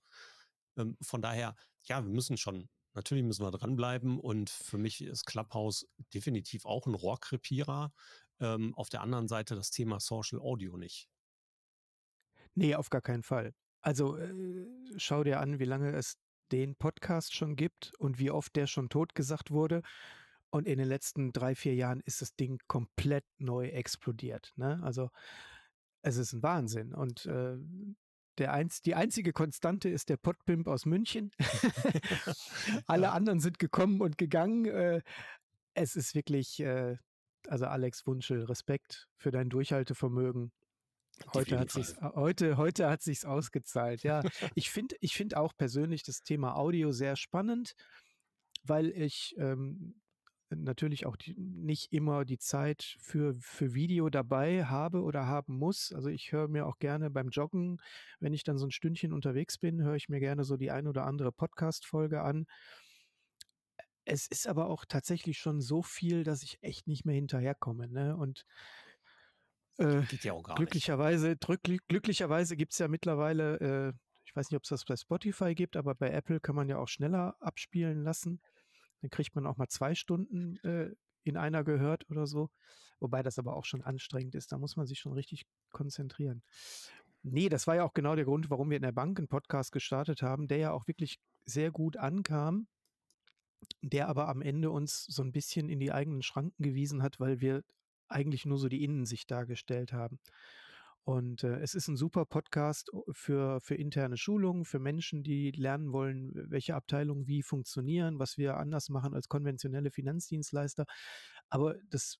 Ähm, von daher, ja, wir müssen schon Natürlich müssen wir dranbleiben und für mich ist Clubhouse definitiv auch ein Rohrkrepierer. Ähm, auf der anderen Seite das Thema Social Audio nicht. Nee, auf gar keinen Fall. Also äh, schau dir an, wie lange es den Podcast schon gibt und wie oft der schon totgesagt wurde. Und in den letzten drei, vier Jahren ist das Ding komplett neu explodiert. Ne? Also es ist ein Wahnsinn. Und äh, der einz die einzige Konstante ist der Podpimp aus München. Alle anderen sind gekommen und gegangen. Äh, es ist wirklich, äh, also Alex Wunschel, Respekt für dein Durchhaltevermögen. Heute hat sich's, heute, heute hat sich's ausgezahlt. Ja, ich finde, ich finde auch persönlich das Thema Audio sehr spannend, weil ich ähm, natürlich auch die, nicht immer die Zeit für, für Video dabei habe oder haben muss. Also ich höre mir auch gerne beim Joggen, wenn ich dann so ein Stündchen unterwegs bin, höre ich mir gerne so die ein oder andere Podcast-Folge an. Es ist aber auch tatsächlich schon so viel, dass ich echt nicht mehr hinterherkomme. Ne? Und äh, ja glücklicherweise, nicht. glücklicherweise gibt es ja mittlerweile, äh, ich weiß nicht, ob es das bei Spotify gibt, aber bei Apple kann man ja auch schneller abspielen lassen. Dann kriegt man auch mal zwei Stunden äh, in einer gehört oder so. Wobei das aber auch schon anstrengend ist. Da muss man sich schon richtig konzentrieren. Nee, das war ja auch genau der Grund, warum wir in der Bank einen Podcast gestartet haben, der ja auch wirklich sehr gut ankam, der aber am Ende uns so ein bisschen in die eigenen Schranken gewiesen hat, weil wir eigentlich nur so die Innensicht dargestellt haben. Und äh, es ist ein super Podcast für, für interne Schulungen, für Menschen, die lernen wollen, welche Abteilungen wie funktionieren, was wir anders machen als konventionelle Finanzdienstleister. Aber das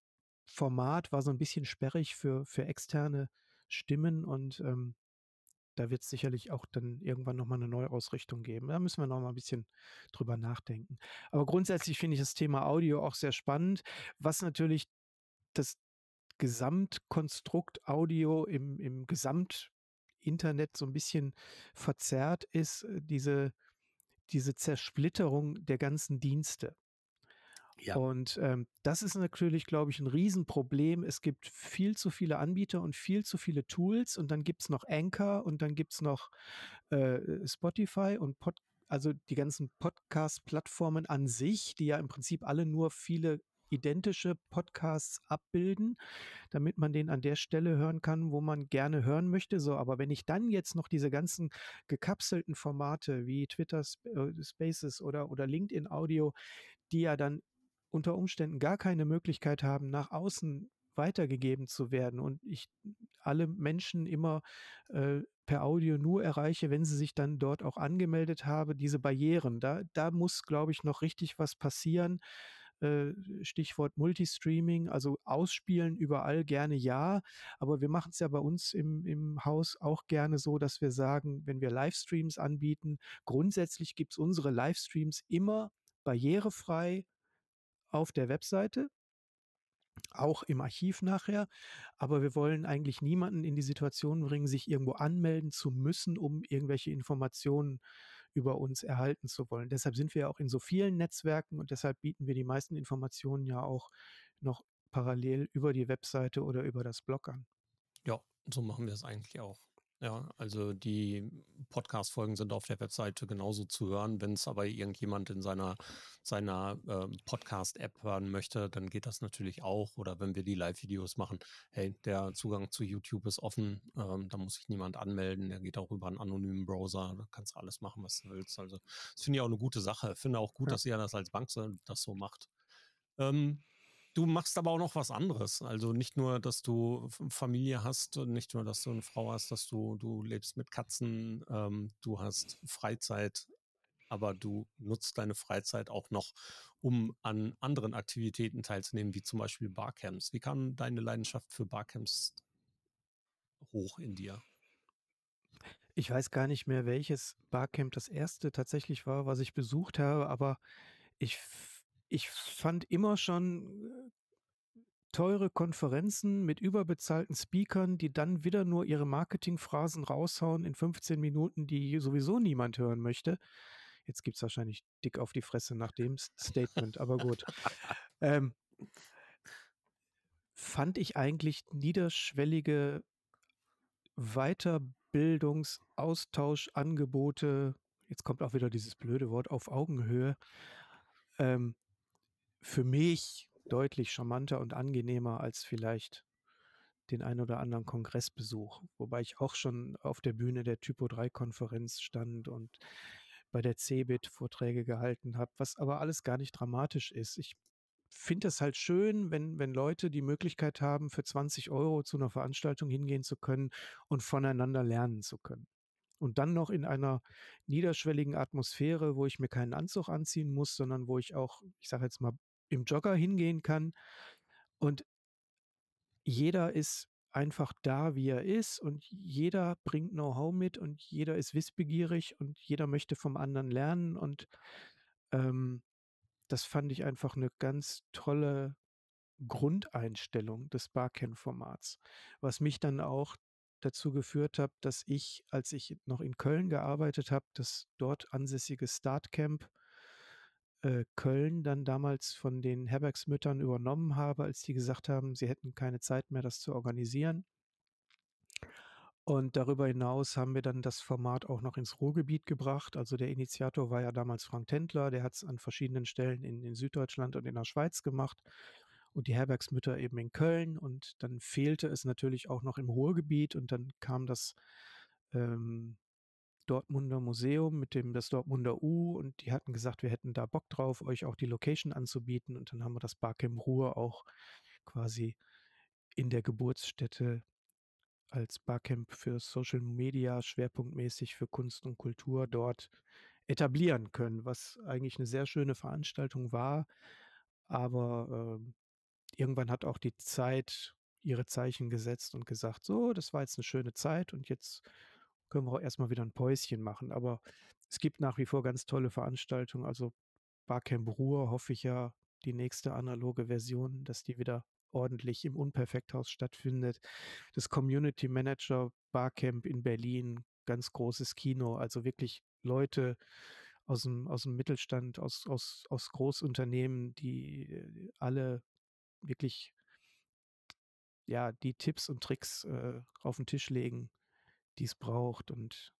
Format war so ein bisschen sperrig für, für externe Stimmen und ähm, da wird es sicherlich auch dann irgendwann nochmal eine Neuausrichtung geben. Da müssen wir noch mal ein bisschen drüber nachdenken. Aber grundsätzlich finde ich das Thema Audio auch sehr spannend, was natürlich das Gesamtkonstrukt Audio im, im Gesamtinternet so ein bisschen verzerrt ist, äh, diese, diese Zersplitterung der ganzen Dienste. Ja. Und ähm, das ist natürlich, glaube ich, ein Riesenproblem. Es gibt viel zu viele Anbieter und viel zu viele Tools und dann gibt es noch Anchor und dann gibt es noch äh, Spotify und Pod also die ganzen Podcast-Plattformen an sich, die ja im Prinzip alle nur viele identische Podcasts abbilden, damit man den an der Stelle hören kann, wo man gerne hören möchte. So, aber wenn ich dann jetzt noch diese ganzen gekapselten Formate wie Twitter äh, Spaces oder, oder LinkedIn Audio, die ja dann unter Umständen gar keine Möglichkeit haben, nach außen weitergegeben zu werden und ich alle Menschen immer äh, per Audio nur erreiche, wenn sie sich dann dort auch angemeldet haben, diese Barrieren, da, da muss, glaube ich, noch richtig was passieren, äh, Stichwort Multistreaming, also ausspielen überall gerne ja, aber wir machen es ja bei uns im, im Haus auch gerne so, dass wir sagen, wenn wir Livestreams anbieten, grundsätzlich gibt es unsere Livestreams immer barrierefrei auf der Webseite, auch im Archiv nachher. Aber wir wollen eigentlich niemanden in die Situation bringen, sich irgendwo anmelden zu müssen, um irgendwelche Informationen über uns erhalten zu wollen. Deshalb sind wir auch in so vielen Netzwerken und deshalb bieten wir die meisten Informationen ja auch noch parallel über die Webseite oder über das Blog an. Ja, so machen wir es eigentlich auch. Ja, also die Podcast-Folgen sind auf der Webseite genauso zu hören. Wenn es aber irgendjemand in seiner, seiner äh, Podcast-App hören möchte, dann geht das natürlich auch. Oder wenn wir die Live-Videos machen, hey, der Zugang zu YouTube ist offen, ähm, da muss sich niemand anmelden. Der geht auch über einen anonymen Browser. Da kannst du alles machen, was du willst. Also das finde ich auch eine gute Sache. Finde auch gut, ja. dass ihr das als Bank so, das so macht. Ähm, Du machst aber auch noch was anderes. Also nicht nur, dass du Familie hast nicht nur, dass du eine Frau hast, dass du, du lebst mit Katzen, ähm, du hast Freizeit, aber du nutzt deine Freizeit auch noch, um an anderen Aktivitäten teilzunehmen, wie zum Beispiel Barcamps. Wie kam deine Leidenschaft für Barcamps hoch in dir? Ich weiß gar nicht mehr, welches Barcamp das erste tatsächlich war, was ich besucht habe, aber ich ich fand immer schon äh, teure Konferenzen mit überbezahlten Speakern, die dann wieder nur ihre Marketingphrasen raushauen in 15 Minuten, die sowieso niemand hören möchte. Jetzt gibt es wahrscheinlich dick auf die Fresse nach dem Statement, aber gut. Ähm, fand ich eigentlich niederschwellige Weiterbildungs-, Austauschangebote, jetzt kommt auch wieder dieses blöde Wort auf Augenhöhe, ähm, für mich deutlich charmanter und angenehmer als vielleicht den ein oder anderen Kongressbesuch, wobei ich auch schon auf der Bühne der Typo 3 Konferenz stand und bei der CeBIT Vorträge gehalten habe, was aber alles gar nicht dramatisch ist. Ich finde es halt schön, wenn, wenn Leute die Möglichkeit haben, für 20 Euro zu einer Veranstaltung hingehen zu können und voneinander lernen zu können. Und dann noch in einer niederschwelligen Atmosphäre, wo ich mir keinen Anzug anziehen muss, sondern wo ich auch, ich sage jetzt mal, im Jogger hingehen kann. Und jeder ist einfach da, wie er ist und jeder bringt Know-how mit und jeder ist wissbegierig und jeder möchte vom anderen lernen und ähm, das fand ich einfach eine ganz tolle Grundeinstellung des Barcamp-Formats, was mich dann auch dazu geführt hat, dass ich, als ich noch in Köln gearbeitet habe, das dort ansässige Startcamp äh, Köln dann damals von den Herbergsmüttern übernommen habe, als die gesagt haben, sie hätten keine Zeit mehr, das zu organisieren. Und darüber hinaus haben wir dann das Format auch noch ins Ruhrgebiet gebracht. Also der Initiator war ja damals Frank Tendler, der hat es an verschiedenen Stellen in, in Süddeutschland und in der Schweiz gemacht und die Herbergsmütter eben in Köln. Und dann fehlte es natürlich auch noch im Ruhrgebiet und dann kam das ähm, Dortmunder Museum mit dem das Dortmunder U und die hatten gesagt, wir hätten da Bock drauf, euch auch die Location anzubieten und dann haben wir das Barcamp Ruhr auch quasi in der Geburtsstätte als Barcamp für Social Media schwerpunktmäßig für Kunst und Kultur dort etablieren können, was eigentlich eine sehr schöne Veranstaltung war. Aber äh, irgendwann hat auch die Zeit ihre Zeichen gesetzt und gesagt, so, das war jetzt eine schöne Zeit und jetzt können wir auch erstmal wieder ein Päuschen machen. Aber es gibt nach wie vor ganz tolle Veranstaltungen. Also Barcamp Ruhr hoffe ich ja, die nächste analoge Version, dass die wieder ordentlich im Unperfekthaus stattfindet. Das Community Manager Barcamp in Berlin, ganz großes Kino, also wirklich Leute aus dem, aus dem Mittelstand, aus, aus, aus Großunternehmen, die äh, alle wirklich ja, die Tipps und Tricks äh, auf den Tisch legen, die es braucht und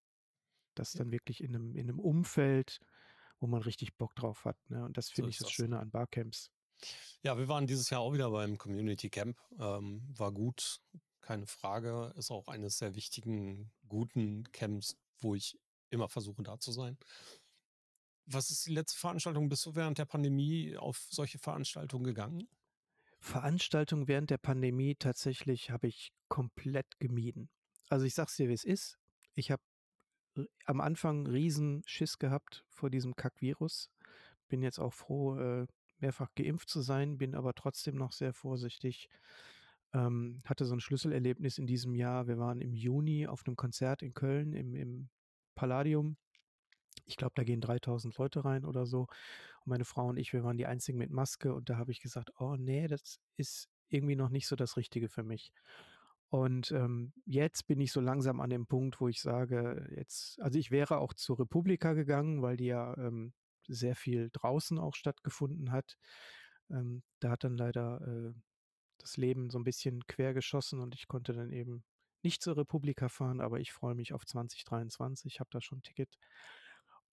das dann wirklich in einem, in einem Umfeld, wo man richtig Bock drauf hat. Ne? Und das finde so ich das, das Schöne an Barcamps. Ja, wir waren dieses Jahr auch wieder beim Community Camp. Ähm, war gut, keine Frage. Ist auch eines der wichtigen, guten Camps, wo ich immer versuche, da zu sein. Was ist die letzte Veranstaltung? Bist du während der Pandemie auf solche Veranstaltungen gegangen? Veranstaltungen während der Pandemie tatsächlich habe ich komplett gemieden. Also ich sag's dir, wie es ist. Ich habe am Anfang riesen Schiss gehabt vor diesem Kackvirus. Bin jetzt auch froh, äh, mehrfach geimpft zu sein, bin aber trotzdem noch sehr vorsichtig. Ähm, hatte so ein Schlüsselerlebnis in diesem Jahr. Wir waren im Juni auf einem Konzert in Köln im, im Palladium. Ich glaube, da gehen 3000 Leute rein oder so. Und meine Frau und ich, wir waren die einzigen mit Maske. Und da habe ich gesagt, oh nee, das ist irgendwie noch nicht so das Richtige für mich. Und ähm, jetzt bin ich so langsam an dem Punkt, wo ich sage, jetzt, also ich wäre auch zur Republika gegangen, weil die ja ähm, sehr viel draußen auch stattgefunden hat. Ähm, da hat dann leider äh, das Leben so ein bisschen quer geschossen und ich konnte dann eben nicht zur Republika fahren, aber ich freue mich auf 2023, habe da schon ein Ticket.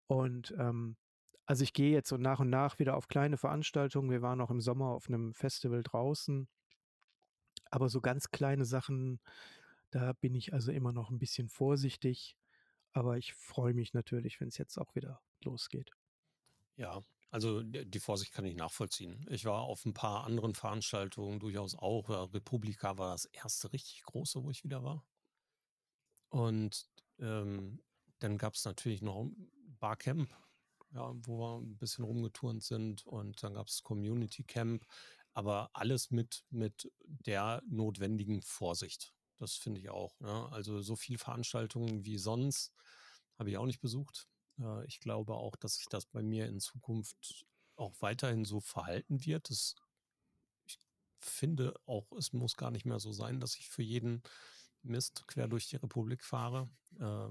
Und ähm, also ich gehe jetzt so nach und nach wieder auf kleine Veranstaltungen. Wir waren auch im Sommer auf einem Festival draußen. Aber so ganz kleine Sachen, da bin ich also immer noch ein bisschen vorsichtig. Aber ich freue mich natürlich, wenn es jetzt auch wieder losgeht. Ja, also die Vorsicht kann ich nachvollziehen. Ich war auf ein paar anderen Veranstaltungen durchaus auch. Republika war das erste richtig große, wo ich wieder war. Und ähm, dann gab es natürlich noch Barcamp, ja, wo wir ein bisschen rumgeturnt sind. Und dann gab es Community Camp, aber alles mit, mit der notwendigen Vorsicht. Das finde ich auch. Ne? Also so viele Veranstaltungen wie sonst habe ich auch nicht besucht. Äh, ich glaube auch, dass sich das bei mir in Zukunft auch weiterhin so verhalten wird. Das, ich finde auch, es muss gar nicht mehr so sein, dass ich für jeden Mist quer durch die Republik fahre, äh,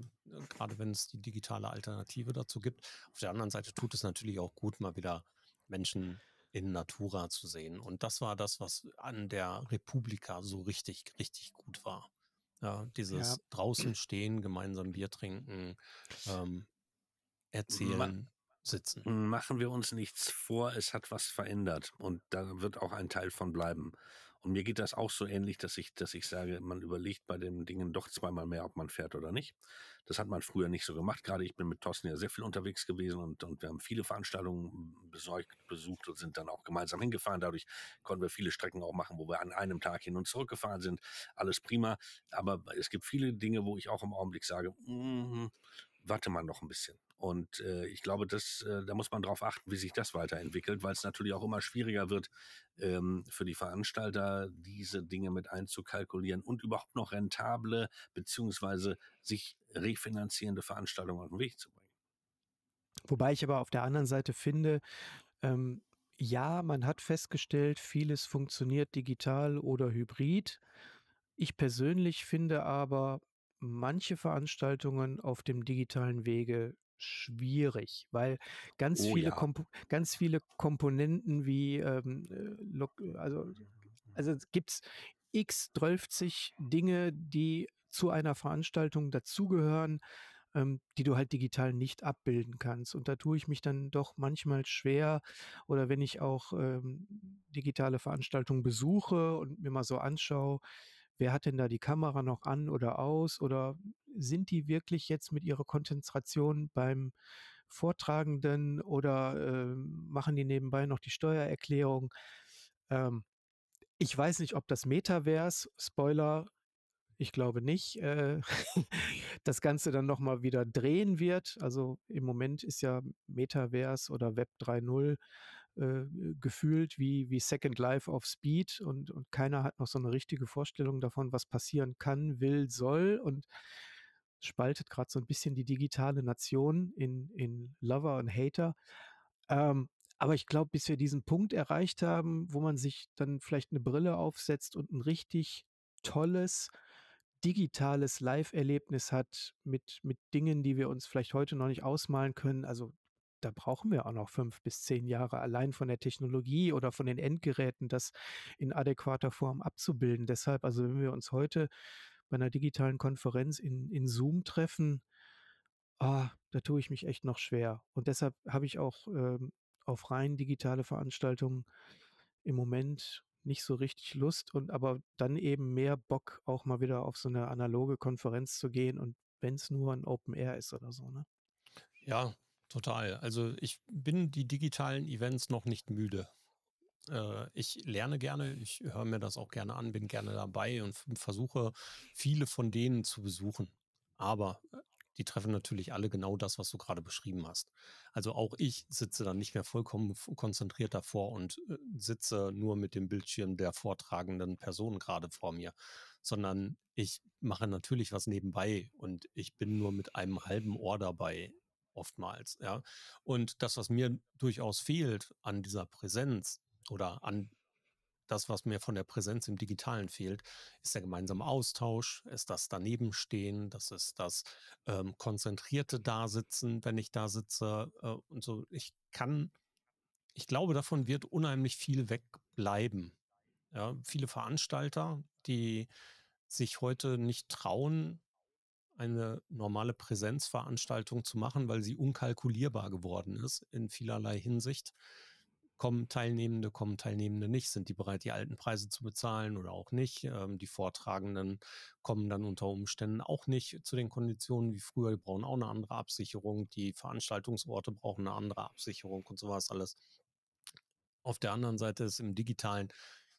gerade wenn es die digitale Alternative dazu gibt. Auf der anderen Seite tut es natürlich auch gut, mal wieder Menschen in Natura zu sehen. Und das war das, was an der Republika so richtig, richtig gut war. Ja, dieses ja. draußen stehen, gemeinsam Bier trinken, ähm, erzählen. sitzen. Machen wir uns nichts vor, es hat was verändert und da wird auch ein Teil von bleiben. Und mir geht das auch so ähnlich, dass ich, dass ich sage, man überlegt bei den Dingen doch zweimal mehr, ob man fährt oder nicht. Das hat man früher nicht so gemacht. Gerade ich bin mit Thorsten ja sehr viel unterwegs gewesen und, und wir haben viele Veranstaltungen besorgt, besucht und sind dann auch gemeinsam hingefahren. Dadurch konnten wir viele Strecken auch machen, wo wir an einem Tag hin und zurück gefahren sind. Alles prima. Aber es gibt viele Dinge, wo ich auch im Augenblick sage, mm, warte mal noch ein bisschen. Und äh, ich glaube, das, äh, da muss man darauf achten, wie sich das weiterentwickelt, weil es natürlich auch immer schwieriger wird ähm, für die Veranstalter, diese Dinge mit einzukalkulieren und überhaupt noch rentable beziehungsweise sich refinanzierende Veranstaltungen auf den Weg zu bringen. Wobei ich aber auf der anderen Seite finde, ähm, ja, man hat festgestellt, vieles funktioniert digital oder hybrid. Ich persönlich finde aber manche Veranstaltungen auf dem digitalen Wege schwierig, weil ganz Oh viele ja. Kompo ganz viele Komponenten wie, ähm, äh, lok also also gibt's x 12 Dinge, die zu einer Veranstaltung dazugehören, ähm, die du halt digital nicht abbilden kannst. Und da tue ich mich dann doch manchmal schwer oder wenn ich auch, ähm, digitale Veranstaltungen besuche und mir mal so anschaue, wer hat denn da die Kamera noch an oder aus oder sind die wirklich jetzt mit ihrer Konzentration beim Vortragenden oder, ähm, machen die nebenbei noch die Steuererklärung? Ähm, ich weiß nicht, ob das Metaverse, Spoiler, ich glaube nicht, äh, das Ganze dann noch mal wieder drehen wird. Also, im Moment ist ja Metaverse oder Web 3.0, äh, gefühlt wie wie Second Life auf Speed und und keiner hat noch so eine richtige Vorstellung davon, was passieren kann, will, soll und spaltet gerade so ein bisschen die digitale Nation in in Lover und Hater. Ähm, aber ich glaube, bis wir diesen Punkt erreicht haben, wo man sich dann vielleicht eine Brille aufsetzt und ein richtig tolles digitales Live-Erlebnis hat mit mit Dingen, die wir uns vielleicht heute noch nicht ausmalen können. Also, da brauchen wir auch noch 5 bis 10 Jahre allein von der Technologie oder von den Endgeräten, das in adäquater Form abzubilden. Deshalb, also, wenn wir uns heute bei einer digitalen Konferenz in in Zoom treffen, ah, da tue ich mich echt noch schwer. Und deshalb habe ich auch, ähm, auf rein digitale Veranstaltungen im Moment nicht so richtig Lust und aber dann eben mehr Bock, auch mal wieder auf so eine analoge Konferenz zu gehen und wenn es nur ein Open Air ist oder so, ne? Ja, total. Also ich bin die digitalen Events noch nicht müde. Äh, ich lerne gerne, ich höre mir das auch gerne an, bin gerne dabei und versuche viele von denen zu besuchen. Aber äh, die treffen natürlich alle genau das, was du gerade beschrieben hast. Also auch ich sitze dann nicht mehr vollkommen konzentriert davor und äh, sitze nur mit dem Bildschirm der vortragenden Person gerade vor mir, sondern ich mache natürlich was nebenbei und ich bin nur mit einem halben Ohr dabei oftmals, ja. Und das, was mir durchaus fehlt an dieser Präsenz oder an das, was mir von der Präsenz im Digitalen fehlt, ist der gemeinsame Austausch, ist das Danebenstehen, das ist das ähm, konzentrierte Dasitzen, wenn ich da sitze äh, und so. Ich kann, ich glaube, davon wird unheimlich viel wegbleiben. Ja, viele Veranstalter, die sich heute nicht trauen, eine normale Präsenzveranstaltung zu machen, weil sie unkalkulierbar geworden ist in vielerlei Hinsicht. Kommen Teilnehmende, kommen Teilnehmende nicht? Sind die bereit, die alten Preise zu bezahlen oder auch nicht? Ähm, die Vortragenden kommen dann unter Umständen auch nicht zu den Konditionen wie früher. Die brauchen auch eine andere Absicherung. Die Veranstaltungsorte brauchen eine andere Absicherung und sowas alles. Auf der anderen Seite ist im Digitalen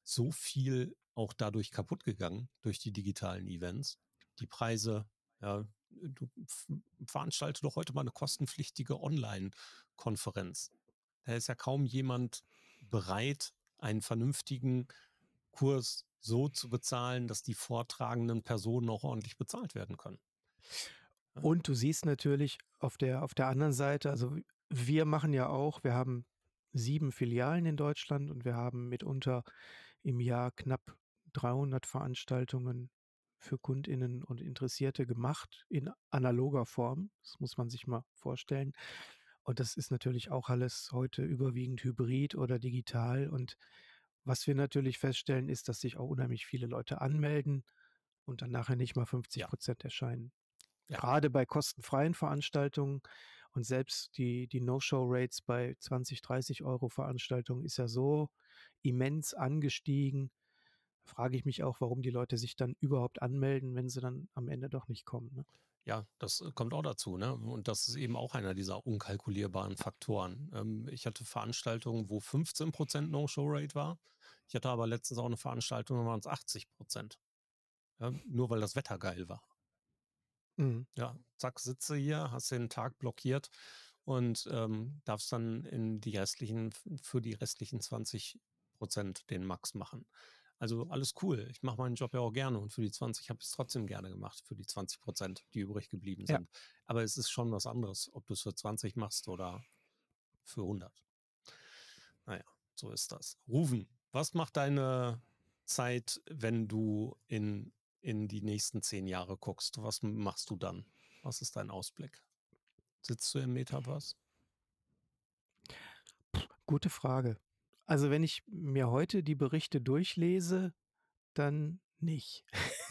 so viel auch dadurch kaputt gegangen, durch die digitalen Events. Die Preise, ja, du veranstalte doch heute mal eine kostenpflichtige Online-Konferenz. Da ist ja kaum jemand bereit, einen vernünftigen Kurs so zu bezahlen, dass die vortragenden Personen auch ordentlich bezahlt werden können. Und du siehst natürlich auf der auf der anderen Seite, also wir machen ja auch wir haben 7 Filialen in Deutschland und wir haben mitunter im Jahr knapp 300 Veranstaltungen für KundInnen und Interessierte gemacht in analoger Form. Das muss man sich mal vorstellen. Und das ist natürlich auch alles heute überwiegend hybrid oder digital. Und was wir natürlich feststellen, ist, dass sich auch unheimlich viele Leute anmelden und dann nachher nicht mal 50 Ja, Prozent erscheinen. ja, Gerade bei kostenfreien Veranstaltungen. Und selbst die, die No-Show-Rates bei 20, 30 Euro Veranstaltungen ist ja so immens angestiegen. Frage ich mich auch, warum die Leute sich dann überhaupt anmelden, wenn sie dann am Ende doch nicht kommen. Ne? Ja, das äh, kommt auch dazu, ne? Und das ist eben auch einer dieser unkalkulierbaren Faktoren. Ähm, ich hatte Veranstaltungen, wo 15% No-Show-Rate war. Ich hatte aber letztens auch eine Veranstaltung, da waren es 80 Ja, nur weil das Wetter geil war. Mhm. Ja, zack, sitze hier, hast den Tag blockiert und ähm, darfst dann in die restlichen, für die restlichen 20% den Max machen. Also alles cool. Ich mache meinen Job ja auch gerne und für die 20 habe ich es trotzdem gerne gemacht, für die 20 Prozent, die übrig geblieben sind. Ja. Aber es ist schon was anderes, ob du es für 20 machst oder für 100. Naja, so ist das. Rufen, was macht deine Zeit, wenn du in, in die nächsten zehn Jahre guckst? Was machst du dann? Was ist dein Ausblick? Sitzt du im Metaverse? Gute Frage. Also wenn ich mir heute die Berichte durchlese, dann nicht.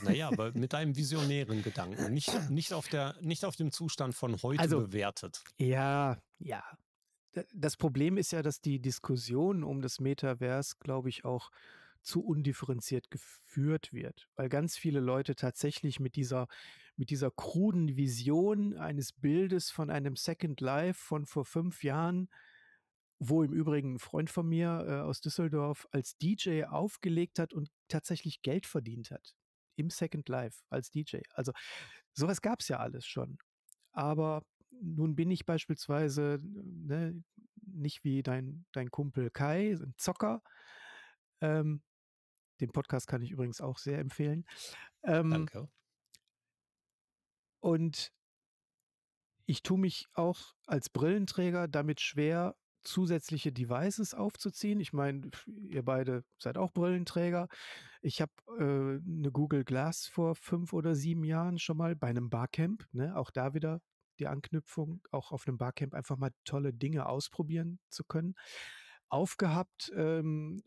Naja, aber mit einem visionären Gedanken, nicht, nicht, auf, der, nicht auf dem Zustand von heute also, bewertet. Ja, ja. Das Problem ist ja, dass die Diskussion um das Metaverse, glaube ich, auch zu undifferenziert geführt wird, weil ganz viele Leute tatsächlich mit dieser, mit dieser kruden Vision eines Bildes von einem Second Life von vor fünf Jahren wo im Übrigen ein Freund von mir äh, aus Düsseldorf als DJ aufgelegt hat und tatsächlich Geld verdient hat. Im Second Life als DJ. Also sowas gab es ja alles schon. Aber nun bin ich beispielsweise ne, nicht wie dein, dein Kumpel Kai, ein Zocker. Ähm, den Podcast kann ich übrigens auch sehr empfehlen. Ähm, Danke. Und ich tue mich auch als Brillenträger damit schwer, zusätzliche Devices aufzuziehen. Ich meine, ihr beide seid auch Brillenträger. Ich habe äh, eine Google Glass vor fünf oder sieben Jahren schon mal bei einem Barcamp, ne, auch da wieder die Anknüpfung, auch auf einem Barcamp einfach mal tolle Dinge ausprobieren zu können aufgehabt ähm,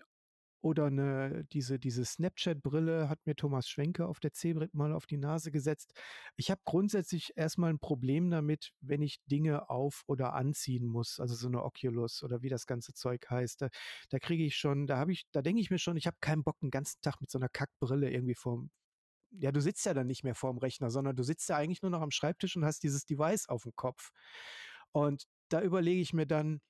oder eine, diese, diese Snapchat-Brille hat mir Thomas Schwenke auf der C-Brit mal auf die Nase gesetzt. Ich habe grundsätzlich erstmal ein Problem damit, wenn ich Dinge auf- oder anziehen muss. Also so eine Oculus oder wie das ganze Zeug heißt. Da, da kriege ich schon, da habe ich, da denke ich mir schon, ich habe keinen Bock, den ganzen Tag mit so einer Kackbrille irgendwie vorm, ja, du sitzt ja dann nicht mehr vorm Rechner, sondern du sitzt ja eigentlich nur noch am Schreibtisch und hast dieses Device auf dem Kopf. Und da überlege ich mir dann,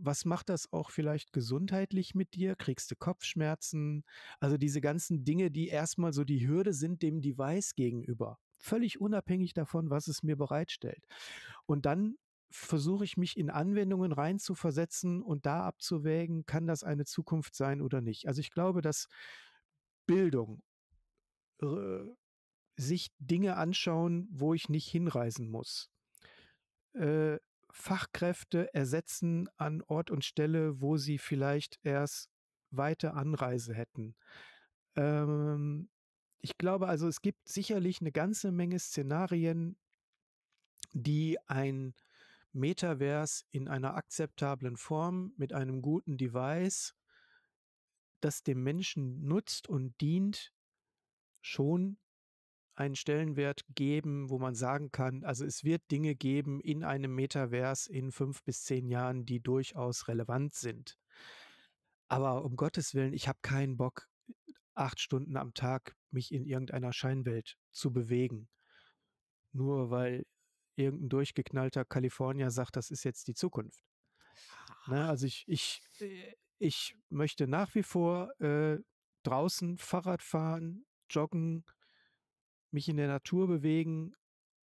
was macht das auch vielleicht gesundheitlich mit dir? Kriegst du Kopfschmerzen? Also diese ganzen Dinge, die erstmal so die Hürde sind dem Device gegenüber. Völlig unabhängig davon, was es mir bereitstellt. Und dann versuche ich mich in Anwendungen reinzuversetzen und da abzuwägen, kann das eine Zukunft sein oder nicht. Also ich glaube, dass Bildung, äh, sich Dinge anschauen, wo ich nicht hinreisen muss, äh, Fachkräfte ersetzen an Ort und Stelle, wo sie vielleicht erst weite Anreise hätten. Ähm, ich glaube also, es gibt sicherlich eine ganze Menge Szenarien, die ein Metaverse in einer akzeptablen Form mit einem guten Device, das dem Menschen nutzt und dient, schon einen Stellenwert geben, wo man sagen kann, also es wird Dinge geben in einem Metaverse in fünf bis zehn Jahren, die durchaus relevant sind. Aber um Gottes Willen, ich habe keinen Bock, acht Stunden am Tag mich in irgendeiner Scheinwelt zu bewegen. Nur weil irgendein durchgeknallter Kalifornier sagt, das ist jetzt die Zukunft. Ne, also ich, ich, äh, ich möchte nach wie vor äh, draußen Fahrrad fahren, joggen, mich in der Natur bewegen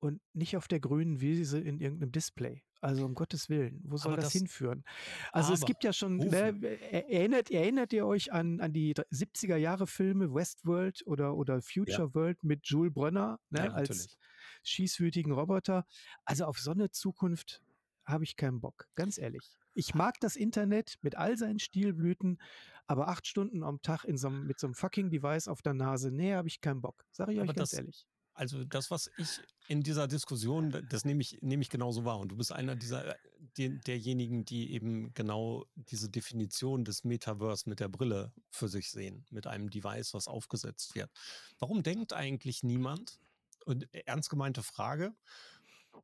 und nicht auf der grünen Wiese in irgendeinem Display. Also um Gottes Willen, wo soll das, das, hinführen? Also es gibt ja schon, ne, erinnert, erinnert ihr euch an, an die 70er Jahre Filme Westworld oder, oder Future ja. World mit Jules Brenner ne, ja, als schießwütigen Roboter? Also auf so eine Zukunft habe ich keinen Bock, ganz ehrlich. Ich mag das Internet mit all seinen Stilblüten, aber acht Stunden am Tag in so mit so einem fucking Device auf der Nase, nee, habe ich keinen Bock. Sage ich aber euch ganz das, ehrlich. Also das, was ich in dieser Diskussion, das nehme ich, nehme ich genauso wahr. Und du bist einer dieser, äh, die, derjenigen, die eben genau diese Definition des Metaverse mit der Brille für sich sehen, mit einem Device, was aufgesetzt wird. Warum denkt eigentlich niemand, und ernst gemeinte Frage,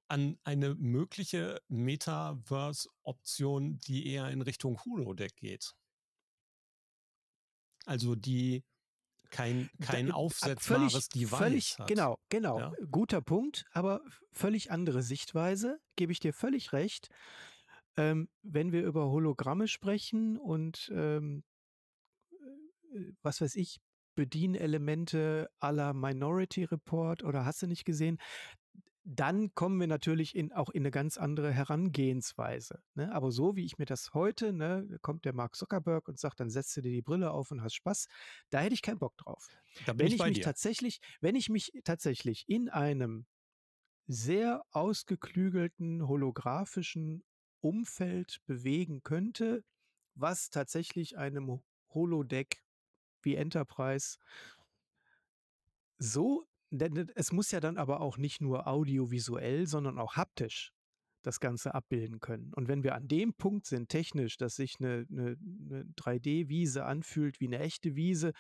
an eine mögliche Metaverse-Option, die eher in Richtung Holodeck geht. Also die kein, kein aufsetzbares völlig, Device völlig, hat. Genau, genau. Ja? Guter Punkt, aber völlig andere Sichtweise, gebe ich dir völlig recht. Ähm, wenn wir über Hologramme sprechen und ähm, äh, was weiß ich, Bedienelemente aller Minority Report oder hast du nicht gesehen, dann kommen wir natürlich in, auch in eine ganz andere Herangehensweise. Ne? Aber so wie ich mir das heute, ne, kommt der Mark Zuckerberg und sagt, dann setzt du dir die Brille auf und hast Spaß, da hätte ich keinen Bock drauf. Da bin Wenn ich ich mich dir. tatsächlich, wenn ich mich tatsächlich in einem sehr ausgeklügelten holographischen Umfeld bewegen könnte, was tatsächlich einem Holodeck wie Enterprise so, denn es muss ja dann aber auch nicht nur audiovisuell, sondern auch haptisch das Ganze abbilden können. Und wenn wir an dem Punkt sind, technisch, dass sich eine, eine, eine 3D-Wiese anfühlt wie eine echte Wiese,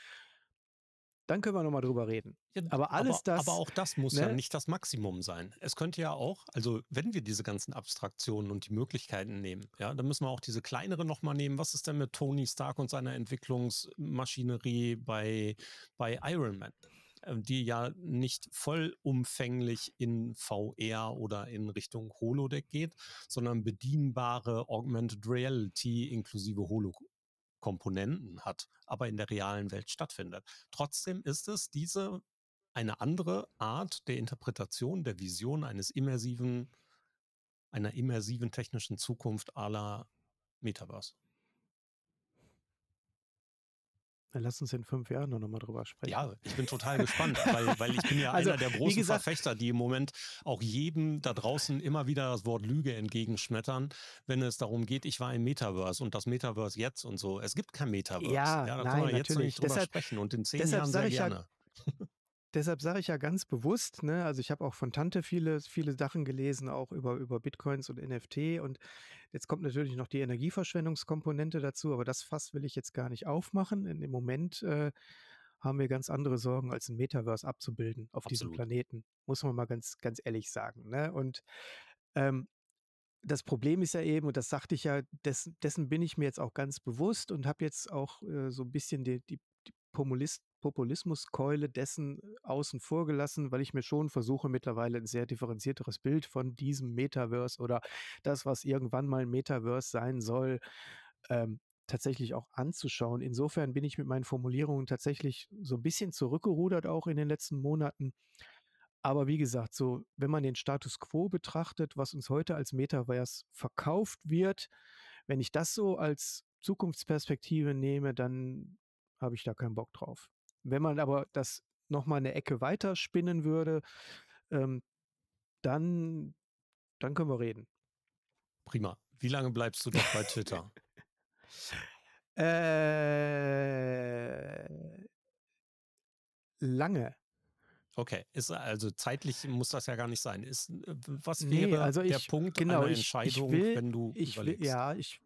dann können wir nochmal drüber reden. Ja, Aber alles aber, das. aber auch das muss ja ne? nicht das Maximum sein. Es könnte ja auch, also wenn wir diese ganzen Abstraktionen und die Möglichkeiten nehmen, ja, dann müssen wir auch diese kleinere nochmal nehmen. Was ist denn mit Tony Stark und seiner Entwicklungsmaschinerie bei, bei Iron Man? Äh, Die ja nicht vollumfänglich in VR oder in Richtung Holodeck geht, sondern bedienbare Augmented Reality inklusive Holo-Komponenten hat, aber in der realen Welt stattfindet. Trotzdem ist es diese eine andere Art der Interpretation der Vision eines immersiven, einer immersiven technischen Zukunft la Metaverse. Dann lass uns in fünf Jahren noch mal drüber sprechen. Ja, ich bin total gespannt, weil, weil ich bin ja Also, einer der großen gesagt- Verfechter, die im Moment auch jedem da draußen immer wieder das Wort Lüge entgegenschmettern, wenn es darum geht, ich war im Metaverse und das Metaverse jetzt und so. Es gibt kein Metaverse. Ja, da nein, können wir jetzt natürlich. nicht drüber Deshalb- sprechen und in zehn Jahren sehr ich ja, gerne. Deshalb sage ich ja ganz bewusst, ne, also ich habe auch von Tante viele, viele Sachen gelesen, auch über, über Bitcoins und NFT und jetzt kommt natürlich noch die Energieverschwendungskomponente dazu, aber das Fass will ich jetzt gar nicht aufmachen. In dem Moment äh, haben wir ganz andere Sorgen, als ein Metaverse abzubilden auf diesem Absolut. Planeten, muss man mal ganz, ganz ehrlich sagen. Ne? Und ähm, das Problem ist ja eben, und das sagte ich ja, dessen, dessen bin ich mir jetzt auch ganz bewusst und habe jetzt auch äh, so ein bisschen die, die, die Populist, Populismuskeule dessen äh, außen vor gelassen, weil ich mir schon versuche, mittlerweile ein sehr differenzierteres Bild von diesem Metaverse oder das, was irgendwann mal ein Metaverse sein soll, ähm, tatsächlich auch anzuschauen. Insofern bin ich mit meinen Formulierungen tatsächlich so ein bisschen zurückgerudert, auch in den letzten Monaten. Aber wie gesagt, so, wenn man den Status quo betrachtet, was uns heute als Metaverse verkauft wird, wenn ich das so als Zukunftsperspektive nehme, dann habe ich da keinen Bock drauf. Wenn man aber das nochmal eine Ecke weiter spinnen würde, ähm, dann, dann können wir reden. Prima. Wie lange bleibst du doch bei Twitter? Äh, lange. Okay, ist also zeitlich muss das ja gar nicht sein. Ist, äh, was Nee, wäre also der ich- Punkt genau, einer ich- ich Entscheidung, will- wenn du Ich will, überlegst? ja, ich,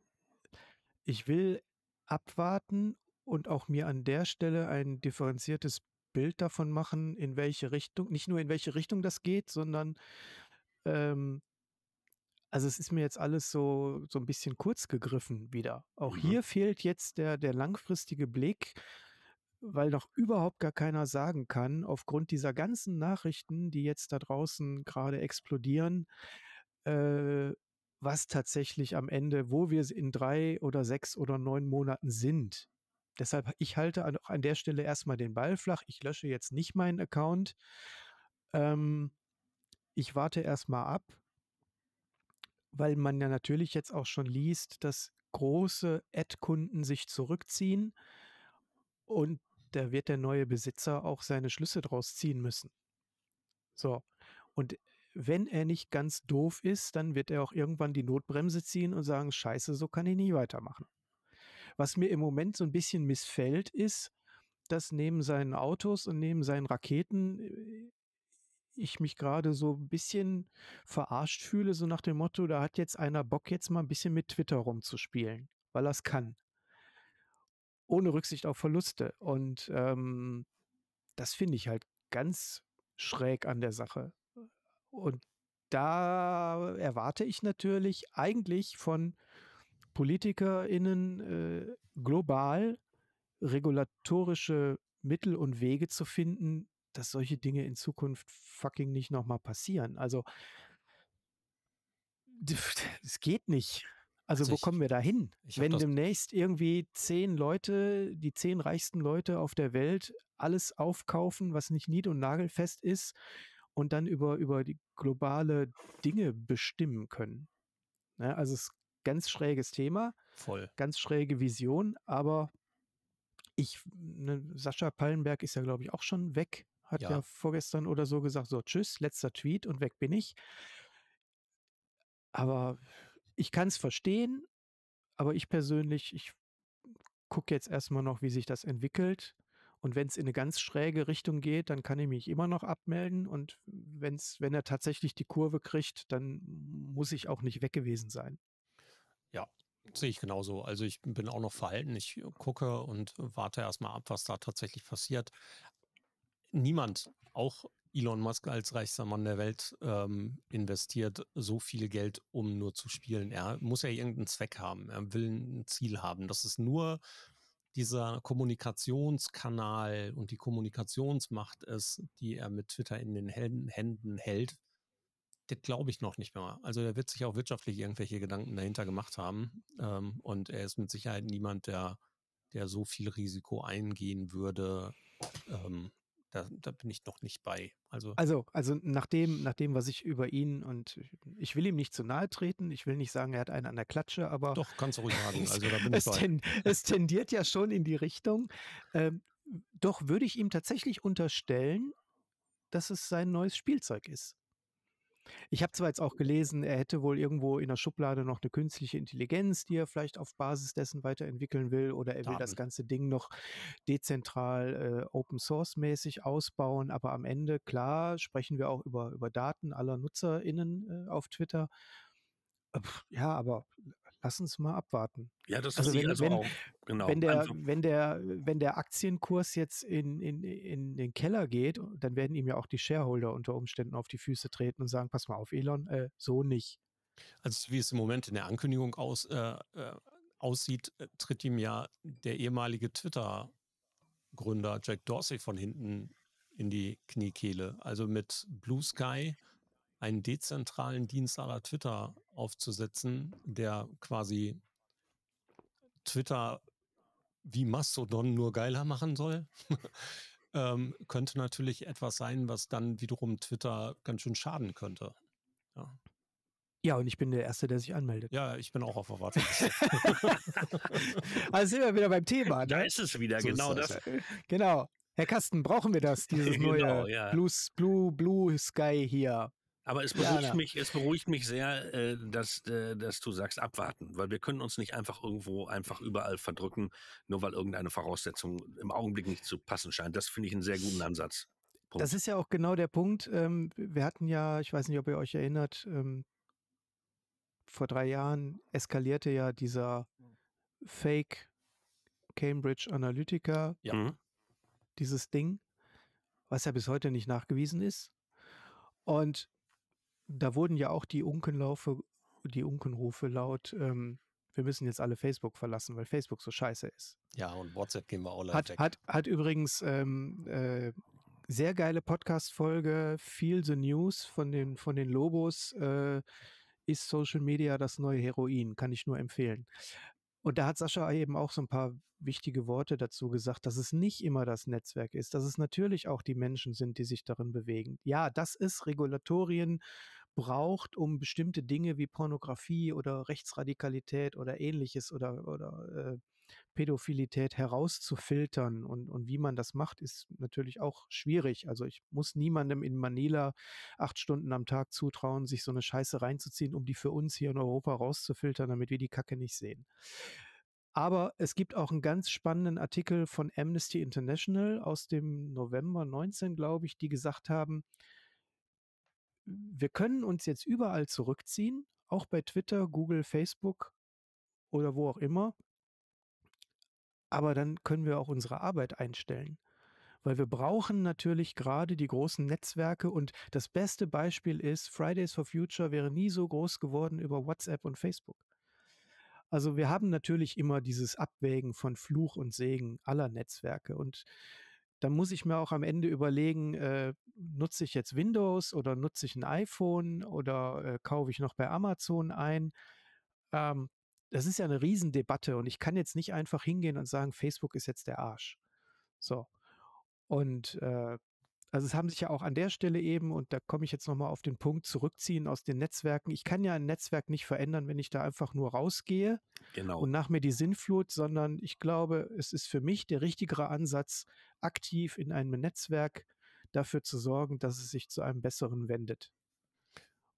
ich will abwarten und auch mir an der Stelle ein differenziertes Bild davon machen, in welche Richtung, nicht nur in welche Richtung das geht, sondern ähm, also es ist mir jetzt alles so, so ein bisschen kurz gegriffen wieder. Auch Mhm. hier fehlt jetzt der, der langfristige Blick, weil noch überhaupt gar keiner sagen kann, aufgrund dieser ganzen Nachrichten, die jetzt da draußen gerade explodieren, äh, was tatsächlich am Ende, wo wir in drei oder sechs oder neun Monaten sind. Deshalb, ich halte an, an der Stelle erstmal den Ball flach. Ich lösche jetzt nicht meinen Account. Ähm, ich warte erstmal ab, weil man ja natürlich jetzt auch schon liest, dass große Ad-Kunden sich zurückziehen und da wird der neue Besitzer auch seine Schlüsse draus ziehen müssen. So. Und wenn er nicht ganz doof ist, dann wird er auch irgendwann die Notbremse ziehen und sagen, scheiße, so kann ich nie weitermachen. Was mir im Moment so ein bisschen missfällt, ist, dass neben seinen Autos und neben seinen Raketen äh, ich mich gerade so ein bisschen verarscht fühle, so nach dem Motto, da hat jetzt einer Bock, jetzt mal ein bisschen mit Twitter rumzuspielen, weil er es kann. Ohne Rücksicht auf Verluste. Und ähm, das finde ich halt ganz schräg an der Sache. Und da erwarte ich natürlich eigentlich von PolitikerInnen äh, global regulatorische Mittel und Wege zu finden, dass solche Dinge in Zukunft fucking nicht nochmal passieren. Also es geht nicht. Also, Also wo ich, kommen wir da hin? Wenn demnächst irgendwie zehn Leute, die zehn reichsten Leute auf der Welt, alles aufkaufen, was nicht nied- und nagelfest ist und dann über, über die globale Dinge bestimmen können. Ne? Also es ganz schräges Thema, voll. ganz schräge Vision, aber ich, ne, Sascha Pallenberg ist ja, glaube ich, auch schon weg, hat ja Ja, vorgestern oder so gesagt, so tschüss, letzter Tweet und weg bin ich. Aber ich kann es verstehen, aber ich persönlich, ich gucke jetzt erstmal noch, wie sich das entwickelt. Und wenn es in eine ganz schräge Richtung geht, dann kann ich mich immer noch abmelden. Und wenn's, wenn er tatsächlich die Kurve kriegt, dann muss ich auch nicht weg gewesen sein. Ja, sehe ich genauso. Also ich bin auch noch verhalten. Ich gucke und warte erstmal ab, was da tatsächlich passiert. Niemand, auch Elon Musk als reichster Mann der Welt, ähm, investiert so viel Geld, um nur zu spielen. Er muss ja irgendeinen Zweck haben. Er will ein Ziel haben. Das ist nur dieser Kommunikationskanal und die Kommunikationsmacht ist, die er mit Twitter in den Händen, Händen hält. Das glaube ich noch nicht mehr. Also er wird sich auch wirtschaftlich irgendwelche Gedanken dahinter gemacht haben. Ähm, und er ist mit Sicherheit niemand, der, der so viel Risiko eingehen würde. Ähm, da, da bin ich noch nicht bei. Also Also, also nach dem, nach dem, was ich über ihn und ich will ihm nicht zu nahe treten, ich will nicht sagen, er hat einen an der Klatsche, aber doch, kannst du ruhig sagen. es, Also da bin ich bei. ten, es tendiert ja schon in die Richtung. Ähm, doch würde ich ihm tatsächlich unterstellen, dass es sein neues Spielzeug ist. Ich habe zwar jetzt auch gelesen, er hätte wohl irgendwo in der Schublade noch eine künstliche Intelligenz, die er vielleicht auf Basis dessen weiterentwickeln will, oder er will das ganze Ding noch dezentral äh, Open Source mäßig ausbauen. Aber am Ende, klar, sprechen wir auch über, über Daten aller NutzerInnen äh, auf Twitter. Äh, Ja, aber lass uns mal abwarten. Ja, das Also wenn, also wenn, auch. Genau. wenn der, Also, wenn der, wenn der Aktienkurs jetzt in, in, in den Keller geht, dann werden ihm ja auch die Shareholder unter Umständen auf die Füße treten und sagen, pass mal auf, Elon, äh, so nicht. Also wie es im Moment in der Ankündigung aus, äh, äh, aussieht, äh, tritt ihm ja der ehemalige Twitter-Gründer Jack Dorsey von hinten in die Kniekehle. Also mit Blue Sky einen dezentralen Dienst aller Twitter aufzusetzen, der quasi Twitter wie Mastodon nur geiler machen soll, ähm, könnte natürlich etwas sein, was dann wiederum Twitter ganz schön schaden könnte. Ja. Ja, und ich bin der Erste, der sich anmeldet. Ja, ich bin auch auf der Warteliste. Also sind wir wieder beim Thema, da ne? ist es wieder, So genau das. das. Genau. Herr Kasten, brauchen wir das, dieses Genau, neue ja. Blue, Blue, Blue Sky hier? Aber es Ja, beruhigt na. mich, es beruhigt mich sehr, äh, dass, äh, dass du sagst, abwarten, weil wir können uns nicht einfach irgendwo einfach überall verdrücken, nur weil irgendeine Voraussetzung im Augenblick nicht zu passen scheint. Das finde ich einen sehr guten Ansatz. Punkt. Das ist ja auch genau der Punkt. Ähm, wir hatten ja, ich weiß nicht, ob ihr euch erinnert, ähm, vor drei Jahren eskalierte ja dieser Fake Cambridge Analytica, Ja. Mhm. dieses Ding, was ja bis heute nicht nachgewiesen ist. Und da wurden ja auch die Unkenlaufe, die Unkenrufe laut, ähm, wir müssen jetzt alle Facebook verlassen, weil Facebook so scheiße ist. Ja, und WhatsApp gehen wir auch live Hat, weg. hat, hat übrigens ähm, äh, sehr geile Podcast-Folge, Feel the News von den, von den Lobos. Äh, ist Social Media das neue Heroin? Kann ich nur empfehlen. Und da hat Sascha eben auch so ein paar wichtige Worte dazu gesagt, dass es nicht immer das Netzwerk ist, dass es natürlich auch die Menschen sind, die sich darin bewegen. Ja, dass es Regulatorien braucht, um bestimmte Dinge wie Pornografie oder Rechtsradikalität oder ähnliches oder, oder äh, Pädophilität herauszufiltern und, und wie man das macht, ist natürlich auch schwierig. Also ich muss niemandem in Manila acht Stunden am Tag zutrauen, sich so eine Scheiße reinzuziehen, um die für uns hier in Europa rauszufiltern, damit wir die Kacke nicht sehen. Aber es gibt auch einen ganz spannenden Artikel von Amnesty International aus dem November 19, glaube ich, die gesagt haben, wir können uns jetzt überall zurückziehen, auch bei Twitter, Google, Facebook oder wo auch immer. Aber dann können wir auch unsere Arbeit einstellen. weil wir brauchen natürlich gerade die großen Netzwerke und das beste Beispiel ist, Fridays for Future wäre nie so groß geworden über WhatsApp und Facebook. Also wir haben natürlich immer dieses Abwägen von Fluch und Segen aller Netzwerke und da muss ich mir auch am Ende überlegen, äh, nutze ich jetzt Windows oder nutze ich ein iPhone oder äh, kaufe ich noch bei Amazon ein? Ähm, das ist ja eine Riesendebatte und ich kann jetzt nicht einfach hingehen und sagen, Facebook ist jetzt der Arsch. So. Und äh, also es haben sich ja auch an der Stelle eben, und da komme ich jetzt nochmal auf den Punkt, zurückziehen aus den Netzwerken. Ich kann ja ein Netzwerk nicht verändern, wenn ich da einfach nur rausgehe Genau. und nach mir die Sinnflut, sondern ich glaube, es ist für mich der richtigere Ansatz, aktiv in einem Netzwerk dafür zu sorgen, dass es sich zu einem besseren wendet.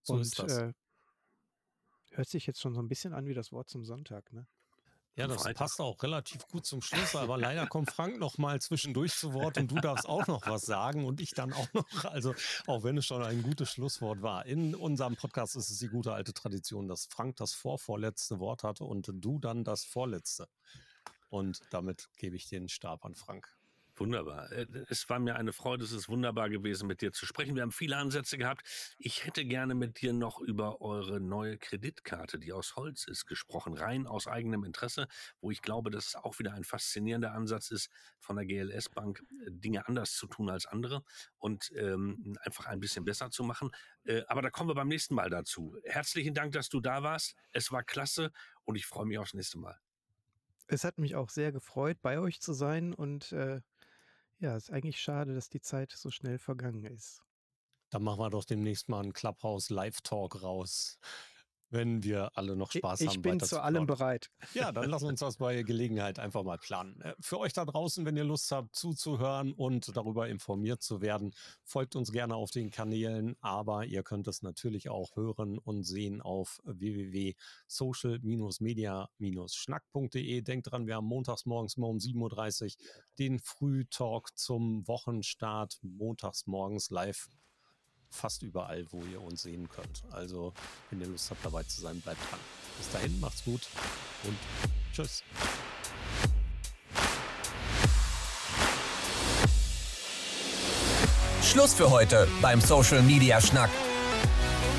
So und ist das. Äh, hört sich jetzt schon so ein bisschen an wie das Wort zum Sonntag, ne? Ja, das Freitag. passt auch relativ gut zum Schluss, aber leider kommt Frank noch mal zwischendurch zu Wort und du darfst auch noch was sagen und ich dann auch noch. Also, auch wenn es schon ein gutes Schlusswort war. In unserem Podcast ist es die gute alte Tradition, dass Frank das vorvorletzte Wort hatte und du dann das vorletzte. Und damit gebe ich den Stab an Frank. Wunderbar. Äh, Es war mir eine Freude, es ist wunderbar gewesen, mit dir zu sprechen. Wir haben viele Ansätze gehabt. Ich hätte gerne mit dir noch über eure neue Kreditkarte, die aus Holz ist, gesprochen, rein aus eigenem Interesse, wo ich glaube, dass es auch wieder ein faszinierender Ansatz ist, von der GLS Bank äh, Dinge anders zu tun als andere und ähm, einfach ein bisschen besser zu machen. Äh, aber da kommen wir beim nächsten Mal dazu. Herzlichen Dank, dass du da warst. Es war klasse und ich freue mich aufs nächste Mal. Es hat mich auch sehr gefreut, bei euch zu sein und äh, ja, ist eigentlich schade, dass die Zeit so schnell vergangen ist. Dann machen wir doch demnächst mal einen Clubhouse Live-Talk raus, wenn wir alle noch Spaß Ich haben. bin weiter zu allem bereit. Ja, dann lassen wir uns das bei Gelegenheit einfach mal planen. Äh, Für euch da draußen, wenn ihr Lust habt zuzuhören und darüber informiert zu werden, folgt uns gerne auf den Kanälen, aber ihr könnt es natürlich auch hören und sehen auf www.social-media-schnack.de. Denkt dran, wir haben montags morgens mal um 7.30 Uhr den Frühtalk zum Wochenstart, montags morgens live fast überall, wo ihr uns sehen könnt. Also, wenn ihr Lust habt, dabei zu sein, bleibt dran. Bis dahin, macht's gut und tschüss. Schluss für heute beim Social Media Schnack.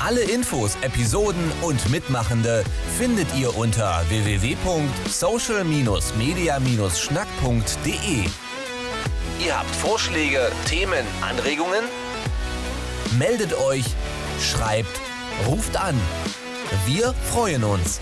Alle Infos, Episoden und Mitmachende findet ihr unter www.social-media-schnack.de. Ihr habt Vorschläge, Themen, Anregungen? Meldet euch, schreibt, ruft an. Wir freuen uns.